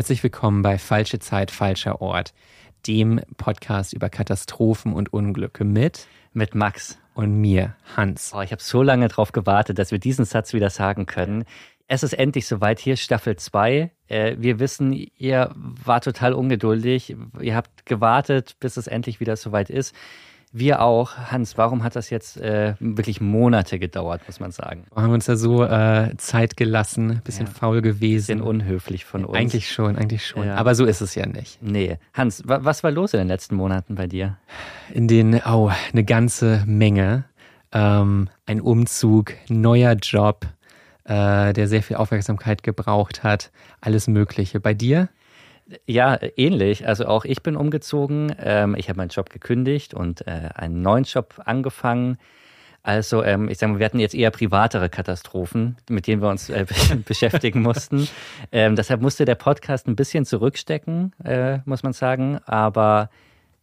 Herzlich willkommen bei Falsche Zeit, falscher Ort, dem Podcast über Katastrophen und Unglücke mit mit Max und mir, Hans. Oh, ich habe so lange darauf gewartet, dass wir diesen Satz wieder sagen können. Es ist endlich soweit. Hier Staffel 2. Äh, wir wissen, ihr war total ungeduldig. Ihr habt gewartet, bis es endlich wieder soweit ist. Wir auch. Hans, warum hat das jetzt äh, wirklich Monate gedauert, muss man sagen? Wir haben uns ja so äh, Zeit gelassen, bisschen ja. faul gewesen. Bisschen unhöflich von uns. Eigentlich schon, eigentlich schon. Ja. Aber so ist es ja nicht. Nee. Hans, wa was war los in den letzten Monaten bei dir? In den, oh, eine ganze Menge. Ähm, ein Umzug, neuer Job, äh, der sehr viel Aufmerksamkeit gebraucht hat. Alles Mögliche. Bei dir? Ja, ähnlich. Also auch ich bin umgezogen. Ähm, ich habe meinen Job gekündigt und äh, einen neuen Job angefangen. Also ähm, ich sage mal, wir hatten jetzt eher privatere Katastrophen, mit denen wir uns äh, beschäftigen mussten. Ähm, deshalb musste der Podcast ein bisschen zurückstecken, äh, muss man sagen. Aber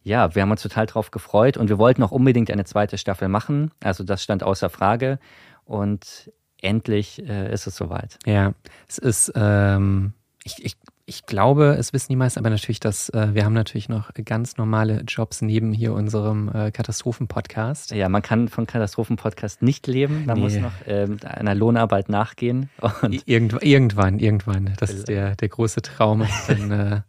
ja, wir haben uns total drauf gefreut und wir wollten auch unbedingt eine zweite Staffel machen. Also das stand außer Frage. Und endlich äh, ist es soweit. Ja, es ist, ähm, ich, ich ich glaube, es wissen die meisten, aber natürlich, dass äh, wir haben natürlich noch ganz normale Jobs neben hier unserem äh, Katastrophen-Podcast. Ja, man kann von Katastrophen-Podcast nicht leben. Man nee. muss noch ähm, einer Lohnarbeit nachgehen. Irgendw irgendwann, irgendwann. Das ist der, der große Traum. Dann äh,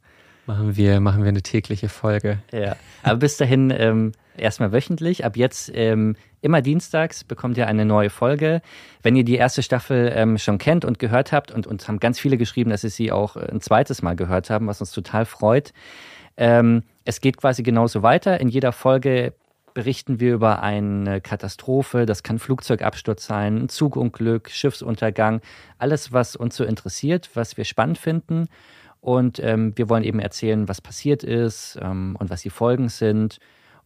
machen, wir, machen wir eine tägliche Folge. Ja, aber bis dahin ähm, erstmal wöchentlich. Ab jetzt ähm, immer dienstags bekommt ihr eine neue Folge. Wenn ihr die erste Staffel ähm, schon kennt und gehört habt und uns haben ganz viele geschrieben, dass sie sie auch äh, ein zweites Mal gehört haben, was uns total freut. Ähm, es geht quasi genauso weiter. In jeder Folge berichten wir über eine Katastrophe. Das kann Flugzeugabsturz sein, ein Zugunglück, Schiffsuntergang, alles, was uns so interessiert, was wir spannend finden. Und ähm, wir wollen eben erzählen, was passiert ist ähm, und was die Folgen sind.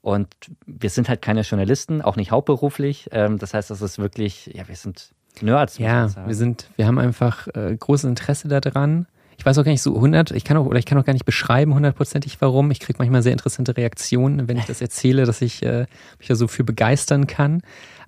Und wir sind halt keine Journalisten, auch nicht hauptberuflich. Ähm, das heißt, das ist wirklich, ja, wir sind Nerds. Ja, wir sind, wir haben einfach äh, großes Interesse daran. Ich weiß auch gar nicht so 100, ich kann auch, oder ich kann auch gar nicht beschreiben hundertprozentig warum. Ich kriege manchmal sehr interessante Reaktionen, wenn ich das erzähle, dass ich äh, mich da so für begeistern kann.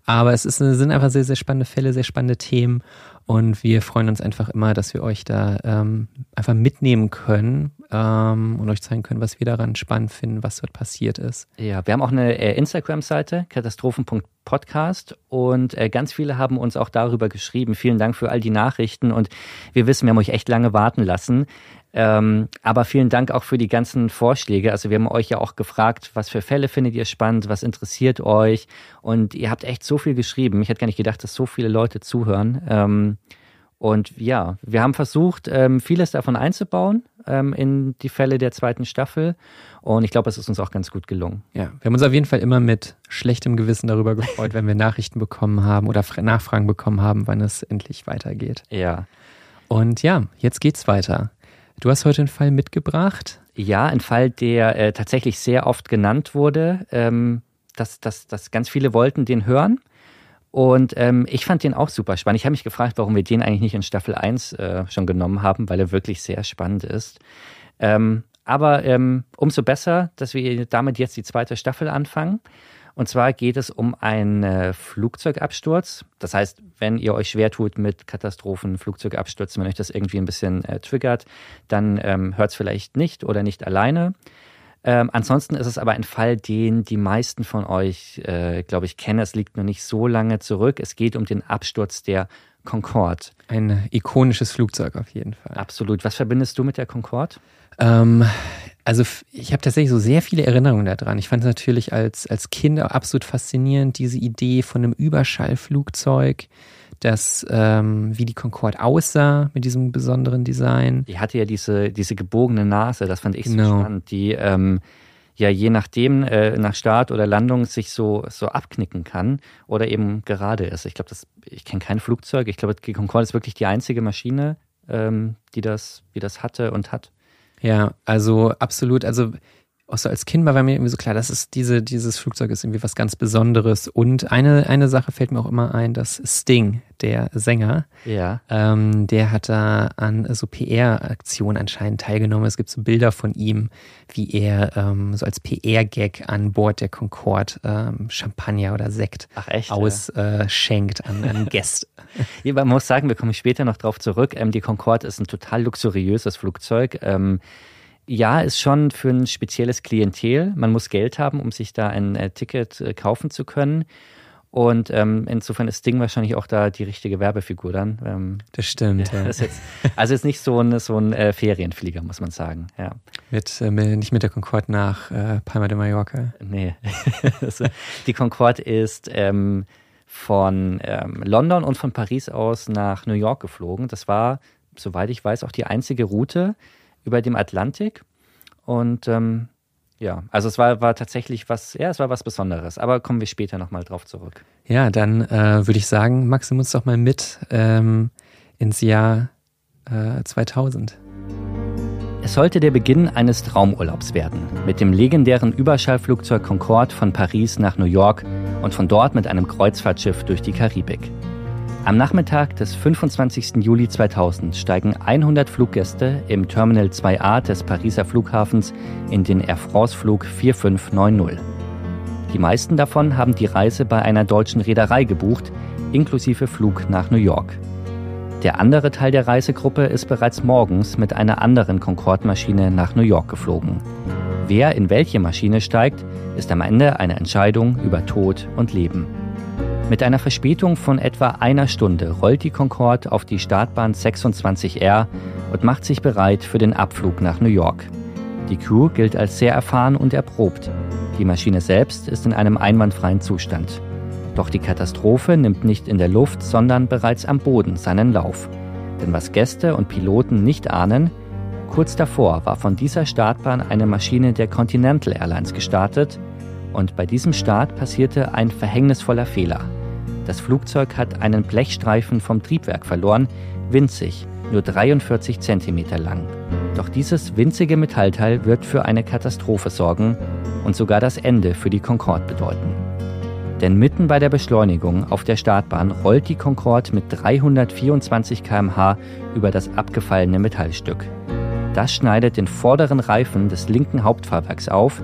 Aber es ist, sind einfach sehr, sehr spannende Fälle, sehr spannende Themen. Und wir freuen uns einfach immer, dass wir euch da ähm, einfach mitnehmen können ähm, und euch zeigen können, was wir daran spannend finden, was dort passiert ist. Ja, wir haben auch eine äh, Instagram-Seite, katastrophen.podcast und äh, ganz viele haben uns auch darüber geschrieben. Vielen Dank für all die Nachrichten und wir wissen, wir haben euch echt lange warten lassen. Ähm, aber vielen Dank auch für die ganzen Vorschläge. Also wir haben euch ja auch gefragt, was für Fälle findet ihr spannend, was interessiert euch? Und ihr habt echt so viel geschrieben. Ich hätte gar nicht gedacht, dass so viele Leute zuhören. Ähm, und ja, wir haben versucht, ähm, vieles davon einzubauen ähm, in die Fälle der zweiten Staffel. Und ich glaube, es ist uns auch ganz gut gelungen. Ja, wir haben uns auf jeden Fall immer mit schlechtem Gewissen darüber gefreut, wenn wir Nachrichten bekommen haben oder Nachfragen bekommen haben, wann es endlich weitergeht. Ja. Und ja, jetzt geht's weiter. Du hast heute einen Fall mitgebracht. Ja, ein Fall, der äh, tatsächlich sehr oft genannt wurde, ähm, dass, dass, dass ganz viele wollten den hören. Und ähm, ich fand den auch super spannend. Ich habe mich gefragt, warum wir den eigentlich nicht in Staffel 1 äh, schon genommen haben, weil er wirklich sehr spannend ist. Ähm, aber ähm, umso besser, dass wir damit jetzt die zweite Staffel anfangen. Und zwar geht es um einen äh, Flugzeugabsturz. Das heißt, wenn ihr euch schwer tut mit Katastrophen, Flugzeugabstürzen, wenn euch das irgendwie ein bisschen äh, triggert, dann ähm, hört es vielleicht nicht oder nicht alleine. Ähm, ansonsten ist es aber ein Fall, den die meisten von euch, äh, glaube ich, kennen. Es liegt noch nicht so lange zurück. Es geht um den Absturz der Concorde. Ein ikonisches Flugzeug auf jeden Fall. Absolut. Was verbindest du mit der Concorde? Ähm, also ich habe tatsächlich so sehr viele Erinnerungen daran. Ich fand es natürlich als, als Kind absolut faszinierend, diese Idee von einem Überschallflugzeug, das ähm, wie die Concorde aussah mit diesem besonderen Design. Die hatte ja diese, diese gebogene Nase, das fand ich genau. so spannend. Die, ähm, ja je nachdem äh, nach Start oder Landung sich so, so abknicken kann oder eben gerade ist. Ich glaube, ich kenne kein Flugzeug. Ich glaube, die Concorde ist wirklich die einzige Maschine, ähm, die, das, die das hatte und hat. Ja, also absolut. Also auch so als Kind war mir irgendwie so klar, das ist diese, dieses Flugzeug ist irgendwie was ganz Besonderes. Und eine, eine Sache fällt mir auch immer ein, dass Sting, der Sänger, ja. ähm, der hat da an so PR-Aktionen anscheinend teilgenommen. Es gibt so Bilder von ihm, wie er ähm, so als PR-Gag an Bord der Concorde ähm, Champagner oder Sekt ausschenkt äh, an, an Gäste. ja, man muss sagen, wir kommen später noch drauf zurück. Ähm, die Concorde ist ein total luxuriöses Flugzeug. Ja, ist schon für ein spezielles Klientel. Man muss Geld haben, um sich da ein äh, Ticket äh, kaufen zu können. Und ähm, insofern ist Sting wahrscheinlich auch da die richtige Werbefigur dann. Ähm, das stimmt. Ja, das jetzt, also ist nicht so ein, so ein äh, Ferienflieger, muss man sagen. Ja. Mit, äh, nicht mit der Concorde nach äh, Palma de Mallorca. Nee. die Concorde ist ähm, von ähm, London und von Paris aus nach New York geflogen. Das war, soweit ich weiß, auch die einzige Route, über dem Atlantik. Und ähm, ja, also es war, war tatsächlich was, ja, es war was Besonderes. Aber kommen wir später nochmal drauf zurück. Ja, dann äh, würde ich sagen, Max, nimm uns doch mal mit ähm, ins Jahr äh, 2000. Es sollte der Beginn eines Traumurlaubs werden, mit dem legendären Überschallflugzeug Concorde von Paris nach New York und von dort mit einem Kreuzfahrtschiff durch die Karibik. Am Nachmittag des 25. Juli 2000 steigen 100 Fluggäste im Terminal 2a des Pariser Flughafens in den Air France-Flug 4590. Die meisten davon haben die Reise bei einer deutschen Reederei gebucht, inklusive Flug nach New York. Der andere Teil der Reisegruppe ist bereits morgens mit einer anderen Concorde-Maschine nach New York geflogen. Wer in welche Maschine steigt, ist am Ende eine Entscheidung über Tod und Leben. Mit einer Verspätung von etwa einer Stunde rollt die Concorde auf die Startbahn 26R und macht sich bereit für den Abflug nach New York. Die Crew gilt als sehr erfahren und erprobt. Die Maschine selbst ist in einem einwandfreien Zustand. Doch die Katastrophe nimmt nicht in der Luft, sondern bereits am Boden seinen Lauf. Denn was Gäste und Piloten nicht ahnen, kurz davor war von dieser Startbahn eine Maschine der Continental Airlines gestartet und bei diesem Start passierte ein verhängnisvoller Fehler. Das Flugzeug hat einen Blechstreifen vom Triebwerk verloren, winzig, nur 43 cm lang. Doch dieses winzige Metallteil wird für eine Katastrophe sorgen und sogar das Ende für die Concorde bedeuten. Denn mitten bei der Beschleunigung auf der Startbahn rollt die Concorde mit 324 km/h über das abgefallene Metallstück. Das schneidet den vorderen Reifen des linken Hauptfahrwerks auf,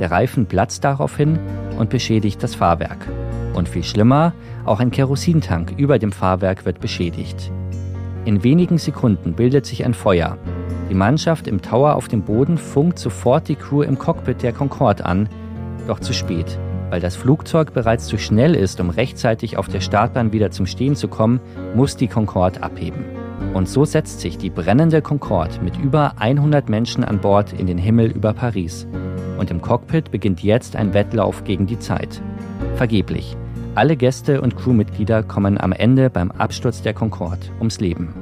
der Reifen platzt daraufhin und beschädigt das Fahrwerk. Und viel schlimmer, auch ein Kerosintank über dem Fahrwerk wird beschädigt. In wenigen Sekunden bildet sich ein Feuer. Die Mannschaft im Tower auf dem Boden funkt sofort die Crew im Cockpit der Concorde an, doch zu spät. Weil das Flugzeug bereits zu schnell ist, um rechtzeitig auf der Startbahn wieder zum Stehen zu kommen, muss die Concorde abheben. Und so setzt sich die brennende Concorde mit über 100 Menschen an Bord in den Himmel über Paris. Und im Cockpit beginnt jetzt ein Wettlauf gegen die Zeit. Vergeblich. Alle Gäste und Crewmitglieder kommen am Ende beim Absturz der Concorde ums Leben.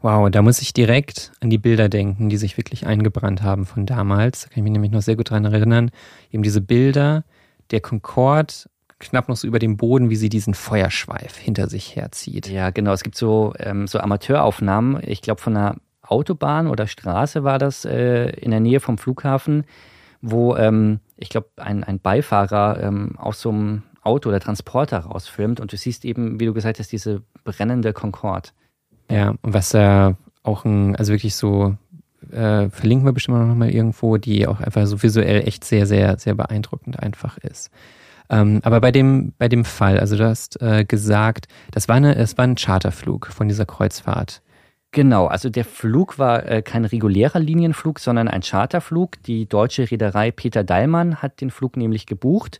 Wow, da muss ich direkt an die Bilder denken, die sich wirklich eingebrannt haben von damals. Da kann ich mich nämlich noch sehr gut daran erinnern. Eben diese Bilder der Concorde knapp noch so über dem Boden, wie sie diesen Feuerschweif hinter sich herzieht. Ja, genau. Es gibt so, ähm, so Amateuraufnahmen, ich glaube von einer Autobahn oder Straße war das äh, in der Nähe vom Flughafen, wo ähm, ich glaube ein, ein Beifahrer ähm, aus so einem Auto oder Transporter rausfilmt und du siehst eben, wie du gesagt hast, diese brennende Concorde. Ja, und was da auch ein, also wirklich so, äh, verlinken wir bestimmt noch mal irgendwo, die auch einfach so visuell echt sehr, sehr, sehr beeindruckend einfach ist. Ähm, aber bei dem, bei dem Fall, also du hast äh, gesagt, das war, eine, es war ein Charterflug von dieser Kreuzfahrt. Genau, also der Flug war äh, kein regulärer Linienflug, sondern ein Charterflug. Die deutsche Reederei Peter Dallmann hat den Flug nämlich gebucht.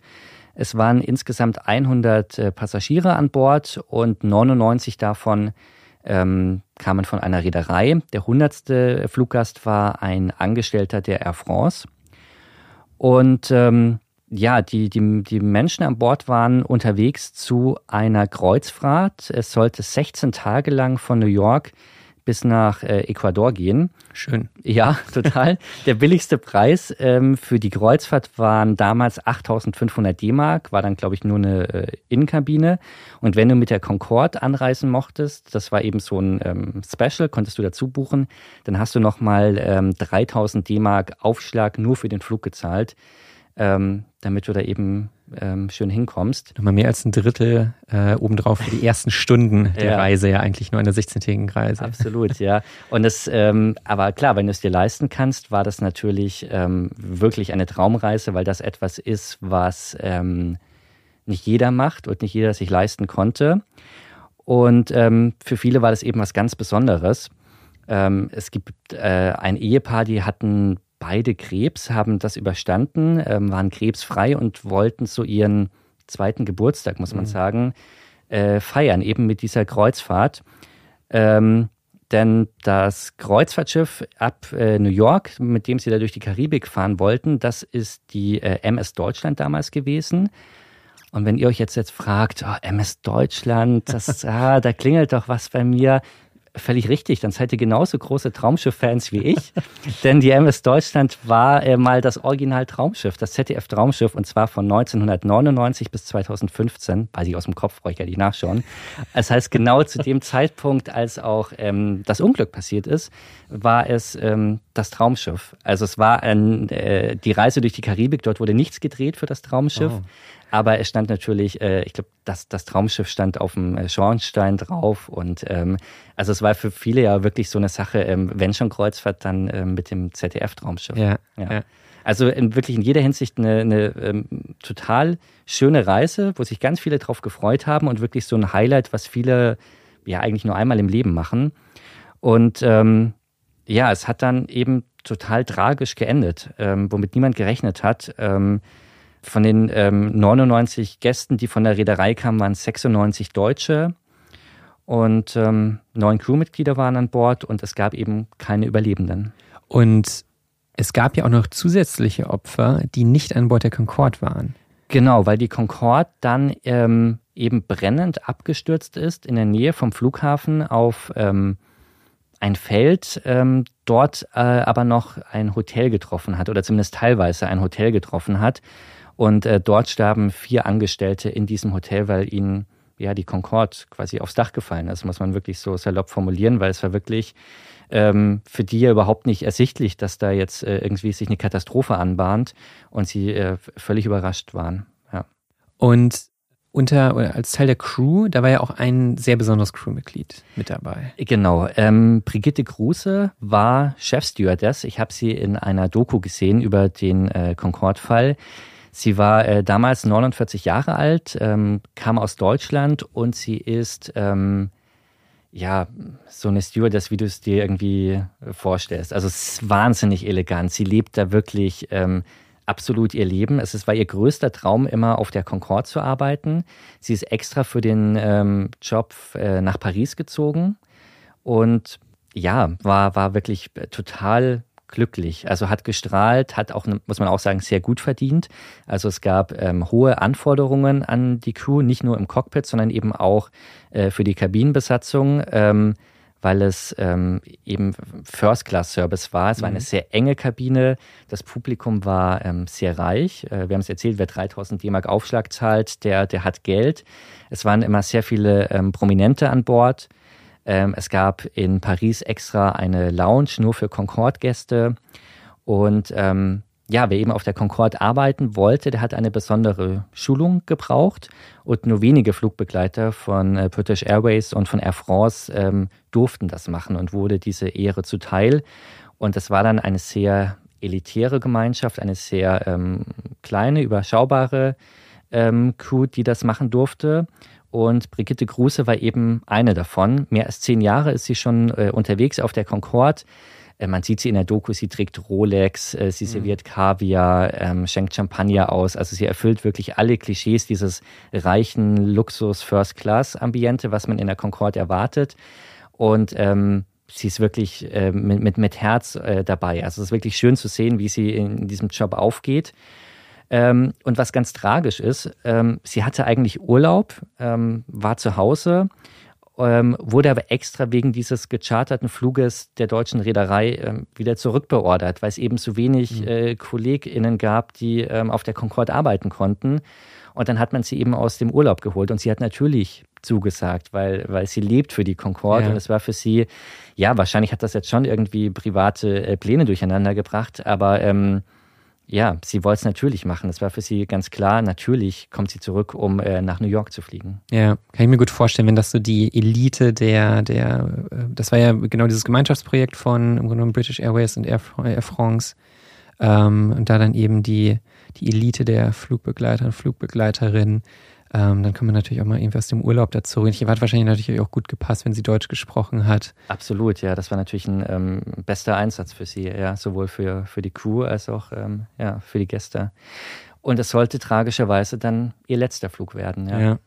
Es waren insgesamt 100 äh, Passagiere an Bord und 99 davon ähm, kamen von einer Reederei. Der 100. Fluggast war ein Angestellter der Air France. Und ähm, ja, die, die, die Menschen an Bord waren unterwegs zu einer Kreuzfahrt. Es sollte 16 Tage lang von New York bis nach äh, Ecuador gehen. Schön. Ja, total. Der billigste Preis ähm, für die Kreuzfahrt waren damals 8.500 D-Mark, war dann, glaube ich, nur eine äh, Innenkabine. Und wenn du mit der Concorde anreisen mochtest, das war eben so ein ähm, Special, konntest du dazu buchen, dann hast du nochmal ähm, 3.000 D-Mark Aufschlag nur für den Flug gezahlt, ähm, damit du da eben ähm, schön hinkommst. Nochmal mehr als ein Drittel äh, obendrauf für die ersten Stunden der ja. Reise, ja eigentlich nur eine 16-tägigen Reise. Absolut, ja. Und das, ähm, aber klar, wenn du es dir leisten kannst, war das natürlich ähm, wirklich eine Traumreise, weil das etwas ist, was ähm, nicht jeder macht und nicht jeder sich leisten konnte. Und ähm, für viele war das eben was ganz Besonderes. Ähm, es gibt äh, ein Ehepaar, die hatten beide Krebs, haben das überstanden, ähm, waren krebsfrei und wollten so ihren zweiten Geburtstag, muss man mhm. sagen, äh, feiern, eben mit dieser Kreuzfahrt. Ähm, denn das Kreuzfahrtschiff ab äh, New York, mit dem sie da durch die Karibik fahren wollten, das ist die äh, MS Deutschland damals gewesen. Und wenn ihr euch jetzt, jetzt fragt, oh, MS Deutschland, das, ah, da klingelt doch was bei mir, völlig richtig. Dann seid ihr genauso große Traumschiff-Fans wie ich. Denn die MS Deutschland war äh, mal das Original-Traumschiff, das ZDF-Traumschiff, und zwar von 1999 bis 2015. Weiß ich aus dem Kopf, brauche ich ja nicht nachschauen. Das heißt, genau zu dem Zeitpunkt, als auch ähm, das Unglück passiert ist, war es ähm, das Traumschiff. Also es war ein, äh, die Reise durch die Karibik, dort wurde nichts gedreht für das Traumschiff. Oh. Aber es stand natürlich, äh, ich glaube, das, das Traumschiff stand auf dem äh, Schornstein drauf. Und ähm, also es war für viele ja wirklich so eine Sache, ähm, wenn schon Kreuzfahrt, dann ähm, mit dem ZDF-Traumschiff. Ja, ja. ja. Also in, wirklich in jeder Hinsicht eine, eine ähm, total schöne Reise, wo sich ganz viele drauf gefreut haben und wirklich so ein Highlight, was viele ja eigentlich nur einmal im Leben machen. Und ähm, ja, es hat dann eben total tragisch geendet, ähm, womit niemand gerechnet hat. Ähm, von den ähm, 99 Gästen, die von der Reederei kamen, waren 96 Deutsche und ähm, neun Crewmitglieder waren an Bord und es gab eben keine Überlebenden. Und es gab ja auch noch zusätzliche Opfer, die nicht an Bord der Concorde waren. Genau, weil die Concorde dann ähm, eben brennend abgestürzt ist in der Nähe vom Flughafen auf ähm, ein Feld, ähm, dort äh, aber noch ein Hotel getroffen hat oder zumindest teilweise ein Hotel getroffen hat. Und äh, dort starben vier Angestellte in diesem Hotel, weil ihnen ja die Concorde quasi aufs Dach gefallen ist, muss man wirklich so salopp formulieren, weil es war wirklich ähm, für die ja überhaupt nicht ersichtlich, dass da jetzt äh, irgendwie sich eine Katastrophe anbahnt und sie äh, völlig überrascht waren. Ja. Und unter als Teil der Crew, da war ja auch ein sehr besonderes Crewmitglied mit dabei. Genau. Ähm, Brigitte Kruse war Chefstewardess. Ich habe sie in einer Doku gesehen über den äh, Concorde-Fall. Sie war äh, damals 49 Jahre alt, ähm, kam aus Deutschland und sie ist ähm, ja so eine Stewardess, wie du es dir irgendwie vorstellst. Also es ist wahnsinnig elegant. Sie lebt da wirklich ähm, absolut ihr Leben. Es war ihr größter Traum, immer auf der Concorde zu arbeiten. Sie ist extra für den ähm, Job äh, nach Paris gezogen und ja, war, war wirklich total glücklich. Also hat gestrahlt, hat auch, muss man auch sagen, sehr gut verdient. Also es gab ähm, hohe Anforderungen an die Crew, nicht nur im Cockpit, sondern eben auch äh, für die Kabinenbesatzung. Ähm, weil es ähm, eben First-Class-Service war. Es war eine mhm. sehr enge Kabine. Das Publikum war ähm, sehr reich. Äh, wir haben es erzählt, wer 3000 D-Mark Aufschlag zahlt, der, der hat Geld. Es waren immer sehr viele ähm, Prominente an Bord. Ähm, es gab in Paris extra eine Lounge nur für Concorde-Gäste. Und ähm, ja, wer eben auf der Concorde arbeiten wollte, der hat eine besondere Schulung gebraucht und nur wenige Flugbegleiter von äh, British Airways und von Air France ähm, durften das machen und wurde diese Ehre zuteil. Und es war dann eine sehr elitäre Gemeinschaft, eine sehr ähm, kleine, überschaubare ähm, Crew, die das machen durfte. Und Brigitte Gruse war eben eine davon. Mehr als zehn Jahre ist sie schon äh, unterwegs auf der Concorde. Äh, man sieht sie in der Doku, sie trägt Rolex, äh, sie mhm. serviert Kaviar, ähm, schenkt Champagner aus. Also sie erfüllt wirklich alle Klischees dieses reichen Luxus-First-Class-Ambiente, was man in der Concorde erwartet. Und ähm, sie ist wirklich äh, mit, mit, mit Herz dabei. Also es ist wirklich schön zu sehen, wie sie in diesem Job aufgeht. Ähm, und was ganz tragisch ist, ähm, sie hatte eigentlich Urlaub, ähm, war zu Hause ähm, wurde aber extra wegen dieses gecharterten Fluges der deutschen Reederei ähm, wieder zurückbeordert, weil es eben zu wenig mhm. äh, KollegInnen gab, die ähm, auf der Concorde arbeiten konnten. Und dann hat man sie eben aus dem Urlaub geholt und sie hat natürlich zugesagt, weil, weil sie lebt für die Concorde ja. und es war für sie, ja, wahrscheinlich hat das jetzt schon irgendwie private äh, Pläne durcheinander gebracht, aber ja, sie wollte es natürlich machen. Es war für sie ganz klar, natürlich kommt sie zurück, um äh, nach New York zu fliegen. Ja, kann ich mir gut vorstellen, wenn das so die Elite der, der, äh, das war ja genau dieses Gemeinschaftsprojekt von im Grunde British Airways und Air, Air France. Ähm, und da dann eben die, die Elite der Flugbegleiter und Flugbegleiterinnen ähm, dann kann man natürlich auch mal irgendwie aus dem Urlaub dazu reden. Ich erwarte wahrscheinlich natürlich auch gut gepasst, wenn sie Deutsch gesprochen hat. Absolut, ja. Das war natürlich ein ähm, bester Einsatz für sie, ja, sowohl für, für die Crew als auch ähm, ja, für die Gäste. Und es sollte tragischerweise dann ihr letzter Flug werden, ja. ja.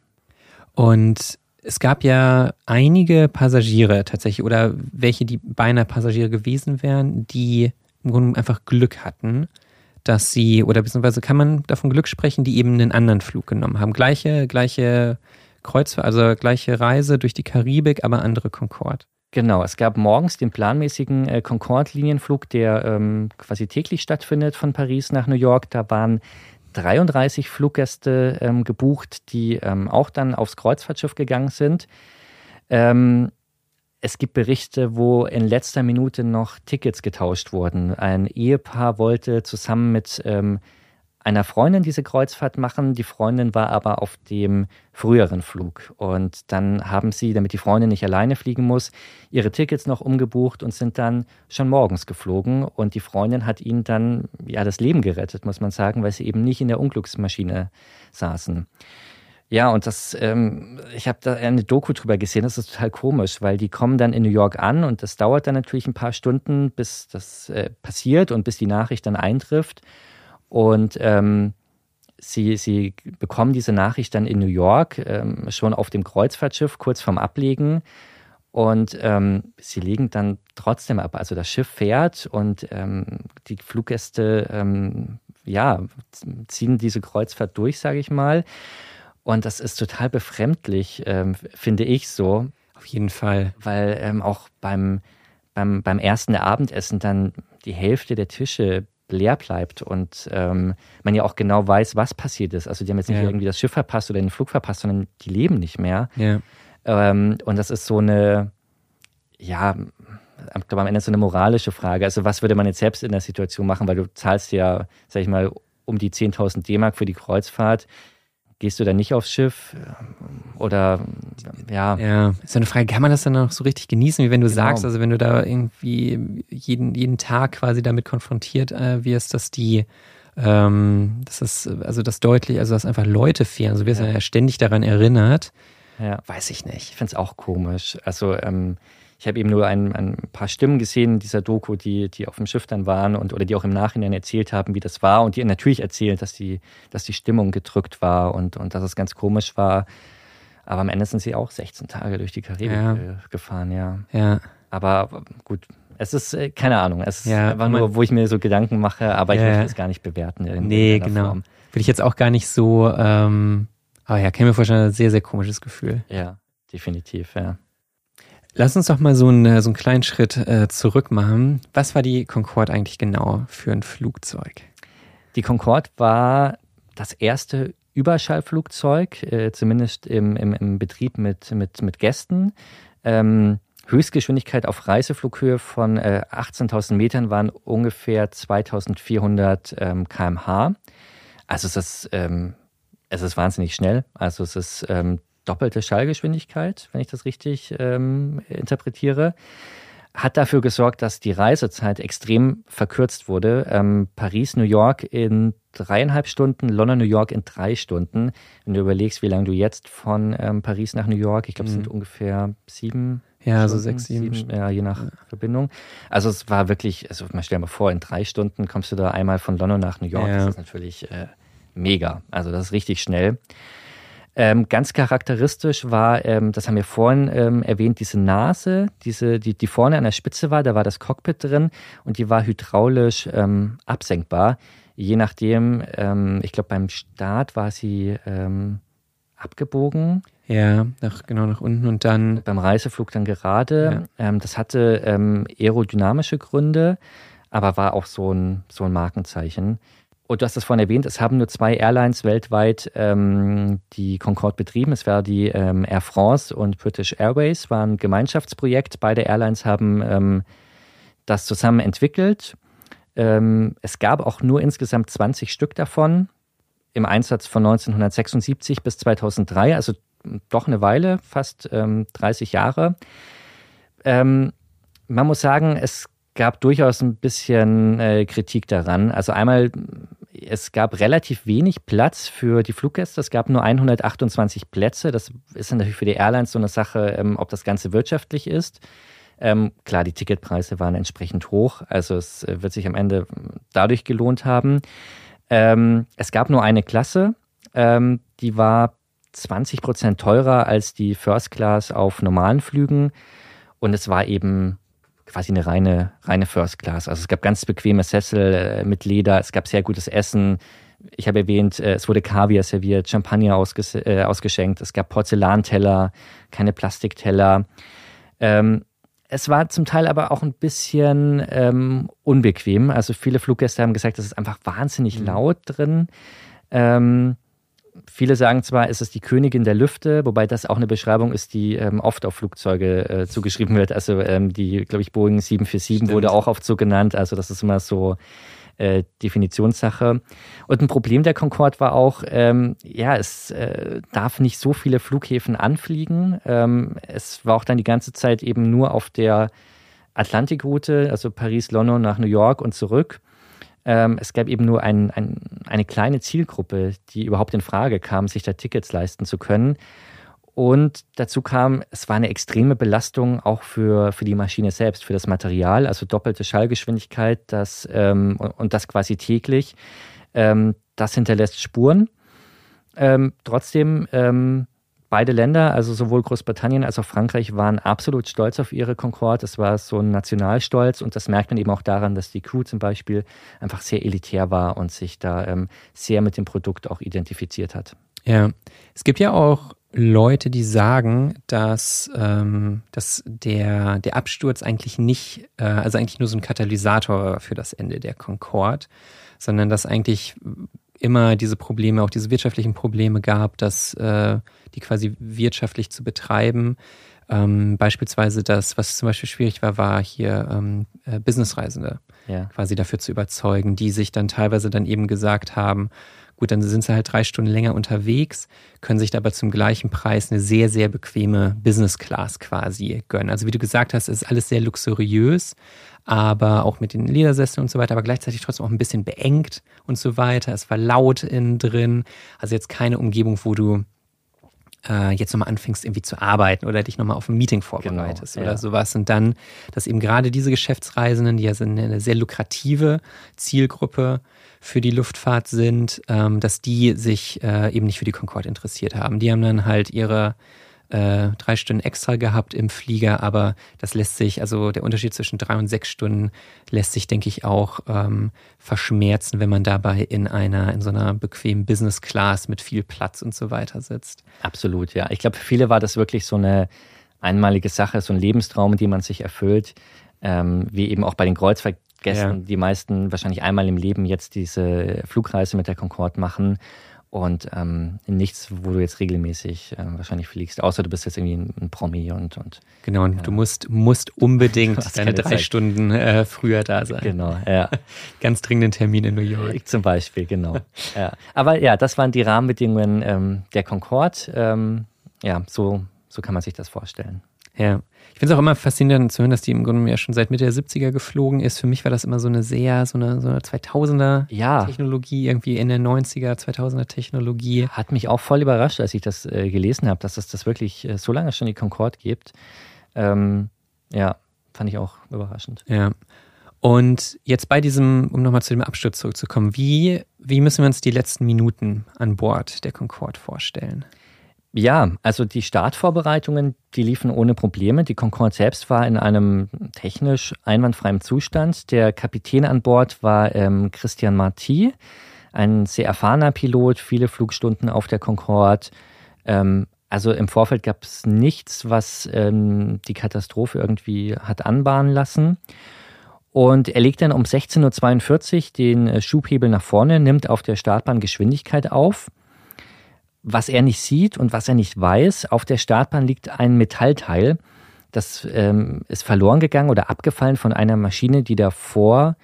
Und es gab ja einige Passagiere tatsächlich oder welche, die beinahe Passagiere gewesen wären, die im Grunde einfach Glück hatten dass sie, oder beziehungsweise kann man davon Glück sprechen, die eben einen anderen Flug genommen haben. Gleiche, gleiche Kreuzfahrt, also gleiche Reise durch die Karibik, aber andere Concorde. Genau, es gab morgens den planmäßigen äh, Concorde-Linienflug, der ähm, quasi täglich stattfindet von Paris nach New York. Da waren 33 Fluggäste ähm, gebucht, die ähm, auch dann aufs Kreuzfahrtschiff gegangen sind. Ähm, es gibt Berichte, wo in letzter Minute noch Tickets getauscht wurden. Ein Ehepaar wollte zusammen mit ähm, einer Freundin diese Kreuzfahrt machen. Die Freundin war aber auf dem früheren Flug. Und dann haben sie, damit die Freundin nicht alleine fliegen muss, ihre Tickets noch umgebucht und sind dann schon morgens geflogen. Und die Freundin hat ihnen dann ja das Leben gerettet, muss man sagen, weil sie eben nicht in der Unglücksmaschine saßen. Ja, und das, ähm, ich habe da eine Doku drüber gesehen, das ist total komisch, weil die kommen dann in New York an und das dauert dann natürlich ein paar Stunden, bis das äh, passiert und bis die Nachricht dann eintrifft. Und ähm, sie, sie bekommen diese Nachricht dann in New York, ähm, schon auf dem Kreuzfahrtschiff, kurz vorm Ablegen. Und ähm, sie legen dann trotzdem ab. Also das Schiff fährt und ähm, die Fluggäste ähm, ja, ziehen diese Kreuzfahrt durch, sage ich mal. Und das ist total befremdlich, ähm, finde ich so. Auf jeden Fall. Weil ähm, auch beim, beim, beim ersten Abendessen dann die Hälfte der Tische leer bleibt und ähm, man ja auch genau weiß, was passiert ist. Also die haben jetzt nicht ja. irgendwie das Schiff verpasst oder den Flug verpasst, sondern die leben nicht mehr. Ja. Ähm, und das ist so eine, ja, ich glaube am Ende so eine moralische Frage. Also was würde man jetzt selbst in der Situation machen, weil du zahlst ja, sag ich mal, um die 10.000 D-Mark für die Kreuzfahrt gehst du dann nicht aufs Schiff? Oder ja. Ja, ist ja eine Frage, kann man das dann noch so richtig genießen, wie wenn du genau. sagst, also wenn du da irgendwie jeden, jeden Tag quasi damit konfrontiert äh, wirst, dass die ähm, das ist, also das deutlich, also dass einfach Leute fehlen, also wirst ja. ja ständig daran erinnert. Ja. Weiß ich nicht. Ich finde es auch komisch. Also ähm, ich habe eben nur ein, ein, paar Stimmen gesehen in dieser Doku, die, die auf dem Schiff dann waren und oder die auch im Nachhinein erzählt haben, wie das war und die natürlich erzählen, dass die, dass die Stimmung gedrückt war und, und dass es ganz komisch war. Aber am Ende sind sie auch 16 Tage durch die Karibik ja. Gefahren, ja. Ja. Aber gut, es ist, äh, keine Ahnung, es ist ja, einfach nur, wo ich mir so Gedanken mache, aber ich ja. möchte es gar nicht bewerten. In nee, genau. Form. Will ich jetzt auch gar nicht so, ähm, aber ja, kann mir vorstellen, ein sehr, sehr komisches Gefühl. Ja, definitiv, ja. Lass uns doch mal so einen, äh, so einen kleinen Schritt äh, zurück machen. Was war die Concorde eigentlich genau für ein Flugzeug? Die Concorde war das erste Überschallflugzeug, äh, zumindest im, im, im, Betrieb mit, mit, mit Gästen. Ähm, Höchstgeschwindigkeit auf Reiseflughöhe von äh, 18.000 Metern waren ungefähr 2.400 ähm, kmh. Also es ist, ähm, es ist wahnsinnig schnell. Also es ist ähm, doppelte Schallgeschwindigkeit, wenn ich das richtig ähm, interpretiere, hat dafür gesorgt, dass die Reisezeit extrem verkürzt wurde. Ähm, Paris, New York in dreieinhalb Stunden, London, New York in drei Stunden. Wenn du überlegst, wie lange du jetzt von ähm, Paris nach New York, ich glaube, es sind mhm. ungefähr sieben. Ja, Stunden, so sechs, sieben. sieben ja, je nach ja. Verbindung. Also es war wirklich, also man stell mal vor, in drei Stunden kommst du da einmal von London nach New York. Ja. Das ist natürlich äh, mega. Also das ist richtig schnell. Ähm, ganz charakteristisch war, ähm, das haben wir vorhin ähm, erwähnt, diese Nase, diese, die, die vorne an der Spitze war, da war das Cockpit drin und die war hydraulisch ähm, absenkbar. Je nachdem, ähm, ich glaube beim Start war sie ähm, abgebogen. Ja, nach, genau nach unten und dann. Beim Reiseflug dann gerade. Ja. Das hatte aerodynamische Gründe, aber war auch so ein, so ein Markenzeichen. Und du hast das vorhin erwähnt, es haben nur zwei Airlines weltweit ähm, die Concorde betrieben. Es war die ähm, Air France und British Airways, war ein Gemeinschaftsprojekt. Beide Airlines haben ähm, das zusammen entwickelt. Ähm, es gab auch nur insgesamt 20 Stück davon im Einsatz von 1976 bis 2003, also doch eine Weile, fast ähm, 30 Jahre. Ähm, man muss sagen, es gab durchaus ein bisschen äh, Kritik daran. Also einmal, es gab relativ wenig Platz für die Fluggäste. Es gab nur 128 Plätze. Das ist natürlich für die Airlines so eine Sache, ähm, ob das Ganze wirtschaftlich ist. Ähm, klar, die Ticketpreise waren entsprechend hoch. Also es äh, wird sich am Ende dadurch gelohnt haben. Ähm, es gab nur eine Klasse. Ähm, die war 20 Prozent teurer als die First Class auf normalen Flügen. Und es war eben quasi eine reine, reine First Class. Also es gab ganz bequeme Sessel äh, mit Leder, es gab sehr gutes Essen. Ich habe erwähnt, äh, es wurde Kaviar serviert, Champagner ausges äh, ausgeschenkt, es gab Porzellanteller, keine Plastikteller. Ähm, es war zum Teil aber auch ein bisschen ähm, unbequem. Also viele Fluggäste haben gesagt, es ist einfach wahnsinnig mhm. laut drin. Ähm, Viele sagen zwar, es ist die Königin der Lüfte, wobei das auch eine Beschreibung ist, die ähm, oft auf Flugzeuge äh, zugeschrieben wird. Also ähm, die, glaube ich, Boeing 747 Stimmt. wurde auch oft so genannt. Also das ist immer so äh, Definitionssache. Und ein Problem der Concorde war auch, ähm, ja, es äh, darf nicht so viele Flughäfen anfliegen. Ähm, es war auch dann die ganze Zeit eben nur auf der Atlantikroute, also Paris, London nach New York und zurück. Ähm, es gab eben nur ein, ein, eine kleine Zielgruppe, die überhaupt in Frage kam, sich da Tickets leisten zu können. Und dazu kam, es war eine extreme Belastung auch für, für die Maschine selbst, für das Material, also doppelte Schallgeschwindigkeit, das, ähm, und das quasi täglich. Ähm, das hinterlässt Spuren. Ähm, trotzdem ähm, Beide Länder, also sowohl Großbritannien als auch Frankreich, waren absolut stolz auf ihre Concorde. Es war so ein Nationalstolz und das merkt man eben auch daran, dass die Crew zum Beispiel einfach sehr elitär war und sich da ähm, sehr mit dem Produkt auch identifiziert hat. Ja, es gibt ja auch Leute, die sagen, dass, ähm, dass der, der Absturz eigentlich nicht, äh, also eigentlich nur so ein Katalysator für das Ende der Concorde, sondern dass eigentlich immer diese Probleme, auch diese wirtschaftlichen Probleme gab, dass äh, die quasi wirtschaftlich zu betreiben. Ähm, beispielsweise das, was zum Beispiel schwierig war, war hier ähm, äh, Businessreisende ja. quasi dafür zu überzeugen, die sich dann teilweise dann eben gesagt haben, gut, dann sind sie halt drei Stunden länger unterwegs, können sich dabei zum gleichen Preis eine sehr, sehr bequeme Business Class quasi gönnen. Also wie du gesagt hast, ist alles sehr luxuriös, aber auch mit den Ledersesseln und so weiter, aber gleichzeitig trotzdem auch ein bisschen beengt und so weiter. Es war laut innen drin, also jetzt keine Umgebung, wo du äh, jetzt nochmal anfängst irgendwie zu arbeiten oder dich nochmal auf ein Meeting vorbereitest genau, ja. oder sowas. Und dann, dass eben gerade diese Geschäftsreisenden, die ja sind eine sehr lukrative Zielgruppe für die Luftfahrt sind, ähm, dass die sich äh, eben nicht für die Concorde interessiert haben. Die haben dann halt ihre äh, drei Stunden extra gehabt im Flieger, aber das lässt sich, also der Unterschied zwischen drei und sechs Stunden lässt sich, denke ich, auch ähm, verschmerzen, wenn man dabei in einer, in so einer bequemen Business Class mit viel Platz und so weiter sitzt. Absolut, ja. Ich glaube, für viele war das wirklich so eine einmalige Sache, so ein Lebenstraum, den man sich erfüllt, ähm, wie eben auch bei den Kreuzfahrtgästen, ja. die meisten wahrscheinlich einmal im Leben jetzt diese Flugreise mit der Concorde machen und ähm, nichts, wo du jetzt regelmäßig äh, wahrscheinlich fliegst, außer du bist jetzt irgendwie ein, ein Promi und, und genau und ja. du musst musst unbedingt deine drei Zeit. Stunden äh, früher da sein. Genau, ja, ganz dringenden Termin in New York. Ich zum Beispiel, genau. ja. Aber ja, das waren die Rahmenbedingungen ähm, der Concorde. Ähm, ja, so so kann man sich das vorstellen. Ja. Ich finde es auch immer faszinierend zu hören, dass die im Grunde ja schon seit Mitte der 70er geflogen ist. Für mich war das immer so eine sehr, so eine, so eine 2000er ja. Technologie, irgendwie in der 90er, 2000er Technologie. Hat mich auch voll überrascht, als ich das äh, gelesen habe, dass es das wirklich äh, so lange schon die Concorde gibt. Ähm, ja, fand ich auch überraschend. Ja. Und jetzt bei diesem, um nochmal zu dem Absturz zurückzukommen, wie, wie müssen wir uns die letzten Minuten an Bord der Concorde vorstellen? Ja, also die Startvorbereitungen, die liefen ohne Probleme. Die Concorde selbst war in einem technisch einwandfreien Zustand. Der Kapitän an Bord war ähm, Christian Marty, ein sehr erfahrener Pilot, viele Flugstunden auf der Concorde. Ähm, also im Vorfeld gab es nichts, was ähm, die Katastrophe irgendwie hat anbahnen lassen. Und er legt dann um 16.42 Uhr den äh, Schubhebel nach vorne, nimmt auf der Startbahn Geschwindigkeit auf. Was er nicht sieht und was er nicht weiß, auf der Startbahn liegt ein Metallteil, das ähm, ist verloren gegangen oder abgefallen von einer Maschine, die davor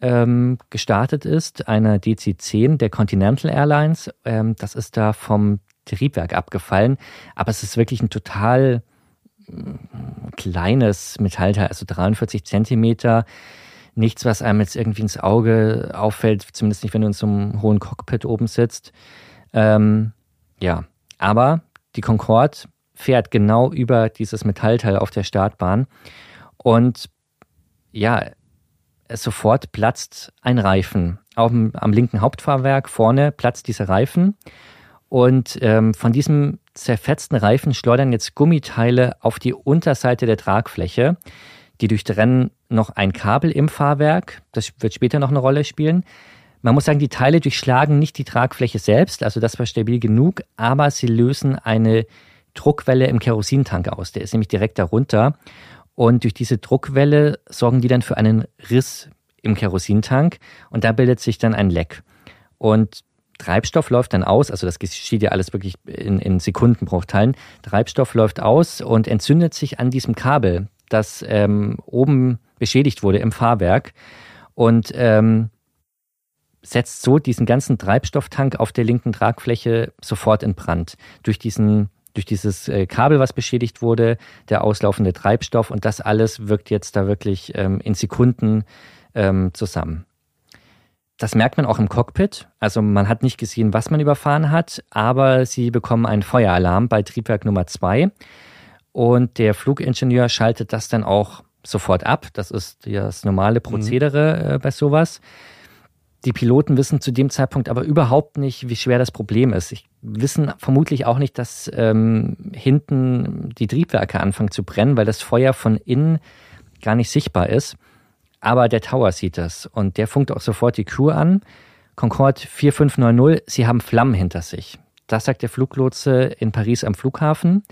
ähm, gestartet ist, einer DC-10 der Continental Airlines. Ähm, das ist da vom Triebwerk abgefallen, aber es ist wirklich ein total mm, kleines Metallteil, also 43 Zentimeter. Nichts, was einem jetzt irgendwie ins Auge auffällt, zumindest nicht, wenn du in so einem hohen Cockpit oben sitzt. Ähm, ja, aber die Concorde fährt genau über dieses Metallteil auf der Startbahn und ja, sofort platzt ein Reifen. Auf dem, am linken Hauptfahrwerk vorne platzt dieser Reifen und ähm, von diesem zerfetzten Reifen schleudern jetzt Gummiteile auf die Unterseite der Tragfläche. Die durchtrennen noch ein Kabel im Fahrwerk. Das wird später noch eine Rolle spielen. Man muss sagen, die Teile durchschlagen nicht die Tragfläche selbst, also das war stabil genug, aber sie lösen eine Druckwelle im Kerosintank aus. Der ist nämlich direkt darunter. Und durch diese Druckwelle sorgen die dann für einen Riss im Kerosintank und da bildet sich dann ein Leck. Und Treibstoff läuft dann aus, also das geschieht ja alles wirklich in, in Sekundenbruchteilen. Treibstoff läuft aus und entzündet sich an diesem Kabel, das ähm, oben beschädigt wurde im Fahrwerk und ähm, setzt so diesen ganzen Treibstofftank auf der linken Tragfläche sofort in Brand. Durch diesen durch dieses äh, Kabel, was beschädigt wurde, der auslaufende Treibstoff und das alles wirkt jetzt da wirklich ähm, in Sekunden ähm, zusammen. Das merkt man auch im Cockpit. Also man hat nicht gesehen, was man überfahren hat, aber sie bekommen einen Feueralarm bei Triebwerk Nummer zwei und der Flugingenieur schaltet das dann auch sofort ab. Das ist das normale Prozedere mhm. bei sowas. Die Piloten wissen zu dem Zeitpunkt aber überhaupt nicht, wie schwer das Problem ist. Ich wissen vermutlich auch nicht, dass ähm, hinten die Triebwerke anfangen zu brennen, weil das Feuer von innen gar nicht sichtbar ist. Aber der Tower sieht das und der funkt auch sofort die Crew an. Concorde 4590, sie haben Flammen hinter sich. Das sagt der Fluglotse in Paris am Flughafen.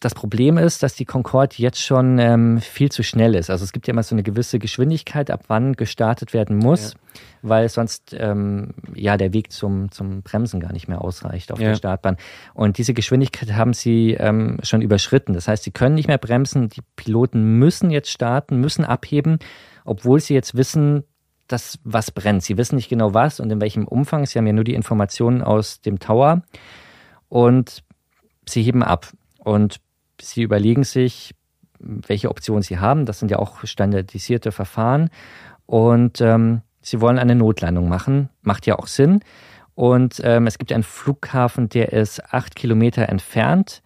Das Problem ist, dass die Concorde jetzt schon ähm, viel zu schnell ist. Also es gibt ja immer so eine gewisse Geschwindigkeit, ab wann gestartet werden muss, ja. weil sonst ähm, ja der Weg zum, zum Bremsen gar nicht mehr ausreicht auf ja. der Startbahn. Und diese Geschwindigkeit haben sie ähm, schon überschritten. Das heißt, sie können nicht mehr bremsen. Die Piloten müssen jetzt starten, müssen abheben, obwohl sie jetzt wissen, dass was brennt. Sie wissen nicht genau was und in welchem Umfang. Sie haben ja nur die Informationen aus dem Tower und sie heben ab. Und Sie überlegen sich, welche Optionen Sie haben. Das sind ja auch standardisierte Verfahren. Und ähm, Sie wollen eine Notlandung machen. Macht ja auch Sinn. Und ähm, es gibt einen Flughafen, der ist acht Kilometer entfernt,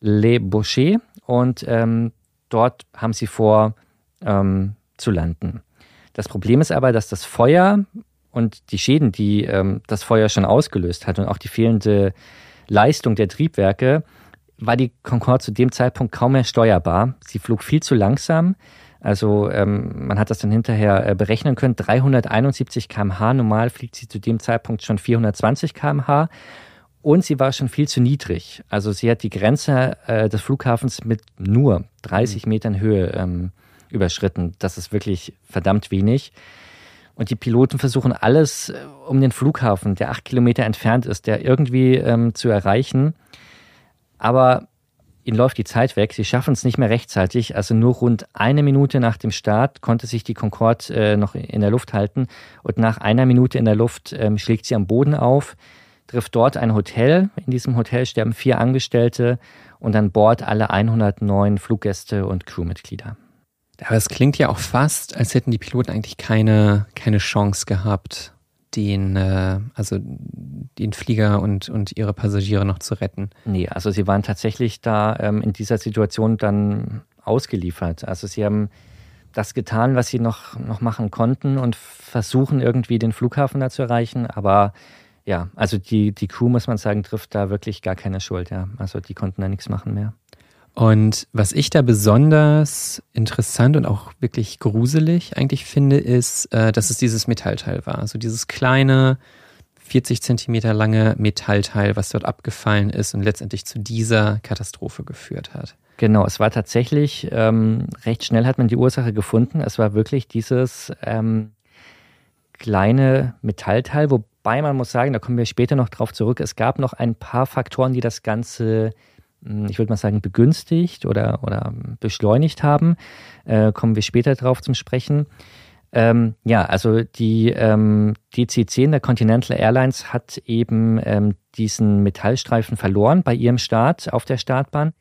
Le Boucher. Und ähm, dort haben Sie vor, ähm, zu landen. Das Problem ist aber, dass das Feuer und die Schäden, die ähm, das Feuer schon ausgelöst hat und auch die fehlende Leistung der Triebwerke war die Concorde zu dem Zeitpunkt kaum mehr steuerbar. Sie flog viel zu langsam. Also ähm, man hat das dann hinterher äh, berechnen können. 371 km/h. Normal fliegt sie zu dem Zeitpunkt schon 420 km/h. Und sie war schon viel zu niedrig. Also sie hat die Grenze äh, des Flughafens mit nur 30 mhm. Metern Höhe ähm, überschritten. Das ist wirklich verdammt wenig. Und die Piloten versuchen alles, äh, um den Flughafen, der acht Kilometer entfernt ist, der irgendwie ähm, zu erreichen. Aber ihnen läuft die Zeit weg. Sie schaffen es nicht mehr rechtzeitig. Also nur rund eine Minute nach dem Start konnte sich die Concorde äh, noch in der Luft halten. Und nach einer Minute in der Luft ähm, schlägt sie am Boden auf, trifft dort ein Hotel. In diesem Hotel sterben vier Angestellte und an Bord alle 109 Fluggäste und Crewmitglieder. Aber es klingt ja auch fast, als hätten die Piloten eigentlich keine, keine Chance gehabt, den, äh, also den Flieger und, und ihre Passagiere noch zu retten. Nee, also sie waren tatsächlich da ähm, in dieser Situation dann ausgeliefert. Also sie haben das getan, was sie noch, noch machen konnten und versuchen irgendwie den Flughafen da zu erreichen. Aber ja, also die, die Crew, muss man sagen, trifft da wirklich gar keine Schuld. Ja. Also die konnten da nichts machen mehr. Und was ich da besonders interessant und auch wirklich gruselig eigentlich finde, ist, äh, dass es dieses Metallteil war. Also dieses kleine, 40 Zentimeter lange Metallteil, was dort abgefallen ist und letztendlich zu dieser Katastrophe geführt hat. Genau, es war tatsächlich, ähm, recht schnell hat man die Ursache gefunden. Es war wirklich dieses ähm, kleine Metallteil, wobei man muss sagen, da kommen wir später noch drauf zurück, es gab noch ein paar Faktoren, die das Ganze, hm, ich würde mal sagen, begünstigt oder, oder beschleunigt haben. Äh, kommen wir später drauf zum Sprechen. Ähm, ja, also die ähm, DC-10 der Continental Airlines hat eben ähm, diesen Metallstreifen verloren bei ihrem Start auf der Startbahn,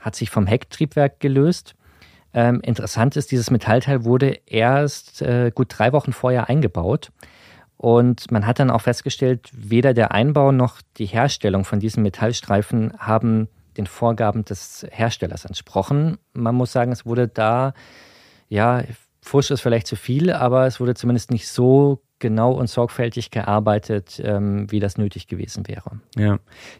hat sich vom Hecktriebwerk gelöst. Ähm, interessant ist, dieses Metallteil wurde erst äh, gut drei Wochen vorher eingebaut. Und man hat dann auch festgestellt, weder der Einbau noch die Herstellung von diesem Metallstreifen haben den Vorgaben des Herstellers entsprochen. Man muss sagen, es wurde da ja Fusch ist vielleicht zu viel, aber es wurde zumindest nicht so genau und sorgfältig gearbeitet, ähm, wie das nötig gewesen wäre. Ja,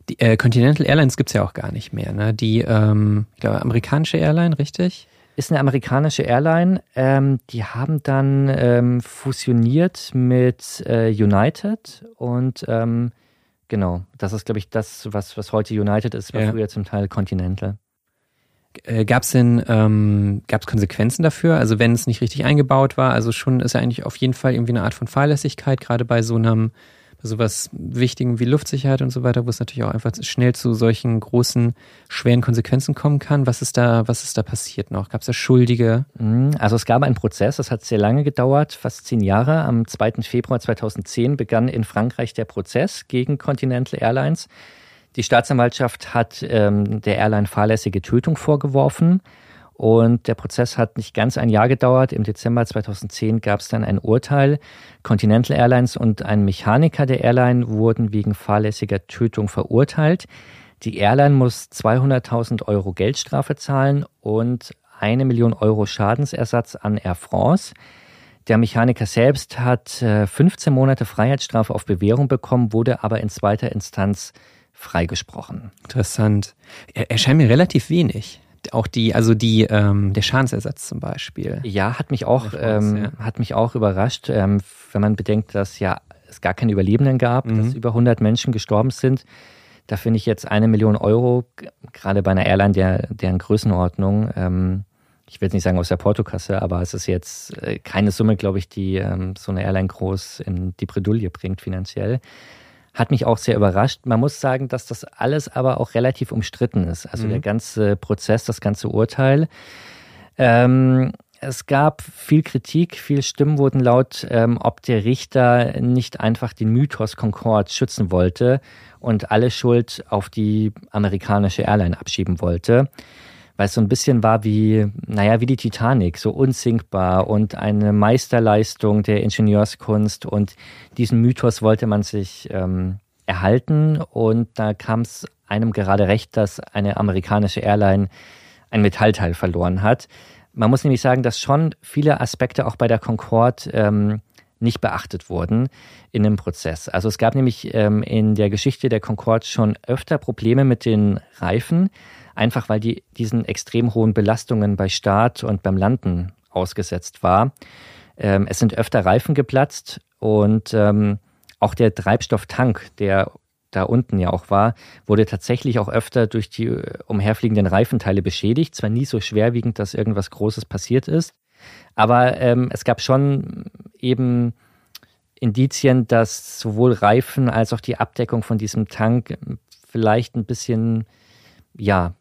die äh, Continental Airlines gibt es ja auch gar nicht mehr. Ne? Die, ähm, ich glaube, amerikanische Airline, richtig? Ist eine amerikanische Airline. Ähm, die haben dann ähm, fusioniert mit äh, United und ähm, genau, das ist, glaube ich, das, was, was heute United ist, war ja. früher zum Teil Continental. Äh, Gab es denn ähm, gab's Konsequenzen dafür? Also wenn es nicht richtig eingebaut war, also schon ist ja eigentlich auf jeden Fall irgendwie eine Art von Fahrlässigkeit, gerade bei so einem bei sowas Wichtigem wie Luftsicherheit und so weiter, wo es natürlich auch einfach schnell zu solchen großen, schweren Konsequenzen kommen kann. Was ist da, was ist da passiert noch? Gab es da Schuldige? Mhm, also es gab einen Prozess, das hat sehr lange gedauert, fast zehn Jahre. Am 2. Februar 2010 begann in Frankreich der Prozess gegen Continental Airlines. Die Staatsanwaltschaft hat ähm, der Airline fahrlässige Tötung vorgeworfen. Und der Prozess hat nicht ganz ein Jahr gedauert. Im Dezember 2010 gab es dann ein Urteil. Continental Airlines und ein Mechaniker der Airline wurden wegen fahrlässiger Tötung verurteilt. Die Airline muss 200.000 Euro Geldstrafe zahlen und eine Million Euro Schadensersatz an Air France. Der Mechaniker selbst hat 15 äh, Monate Freiheitsstrafe auf Bewährung bekommen, wurde aber in zweiter Instanz freigesprochen. Interessant. Er erscheint mir relativ wenig. Auch die, also die, ähm, der Schadensersatz zum Beispiel. Ja, hat mich auch, ähm, ja. hat mich auch überrascht, ähm, wenn man bedenkt, dass ja es gar keine Überlebenden gab, mhm. dass über 100 Menschen gestorben sind. Da finde ich jetzt eine Million Euro, gerade bei einer Airline der, deren Größenordnung, ähm, ich will jetzt nicht sagen aus der Portokasse, aber es ist jetzt äh, keine Summe, glaube ich, die ähm, so eine Airline groß in die Bredouille bringt finanziell hat mich auch sehr überrascht. Man muss sagen, dass das alles aber auch relativ umstritten ist. Also mhm. der ganze Prozess, das ganze Urteil. Ähm, es gab viel Kritik, viel Stimmen wurden laut, ähm, ob der Richter nicht einfach den Mythos Concorde schützen wollte und alle Schuld auf die amerikanische Airline abschieben wollte weil es so ein bisschen war wie, naja, wie die Titanic, so unsinkbar und eine Meisterleistung der Ingenieurskunst und diesen Mythos wollte man sich ähm, erhalten und da kam es einem gerade recht, dass eine amerikanische Airline ein Metallteil verloren hat. Man muss nämlich sagen, dass schon viele Aspekte auch bei der Concorde ähm, nicht beachtet wurden in dem Prozess. Also es gab nämlich ähm, in der Geschichte der Concorde schon öfter Probleme mit den Reifen einfach weil die diesen extrem hohen Belastungen bei Start und beim Landen ausgesetzt war. Ähm, es sind öfter Reifen geplatzt und ähm, auch der Treibstofftank, der da unten ja auch war, wurde tatsächlich auch öfter durch die äh, umherfliegenden Reifenteile beschädigt. Zwar nie so schwerwiegend, dass irgendwas Großes passiert ist, aber ähm, es gab schon eben Indizien, dass sowohl Reifen als auch die Abdeckung von diesem Tank vielleicht ein bisschen ja,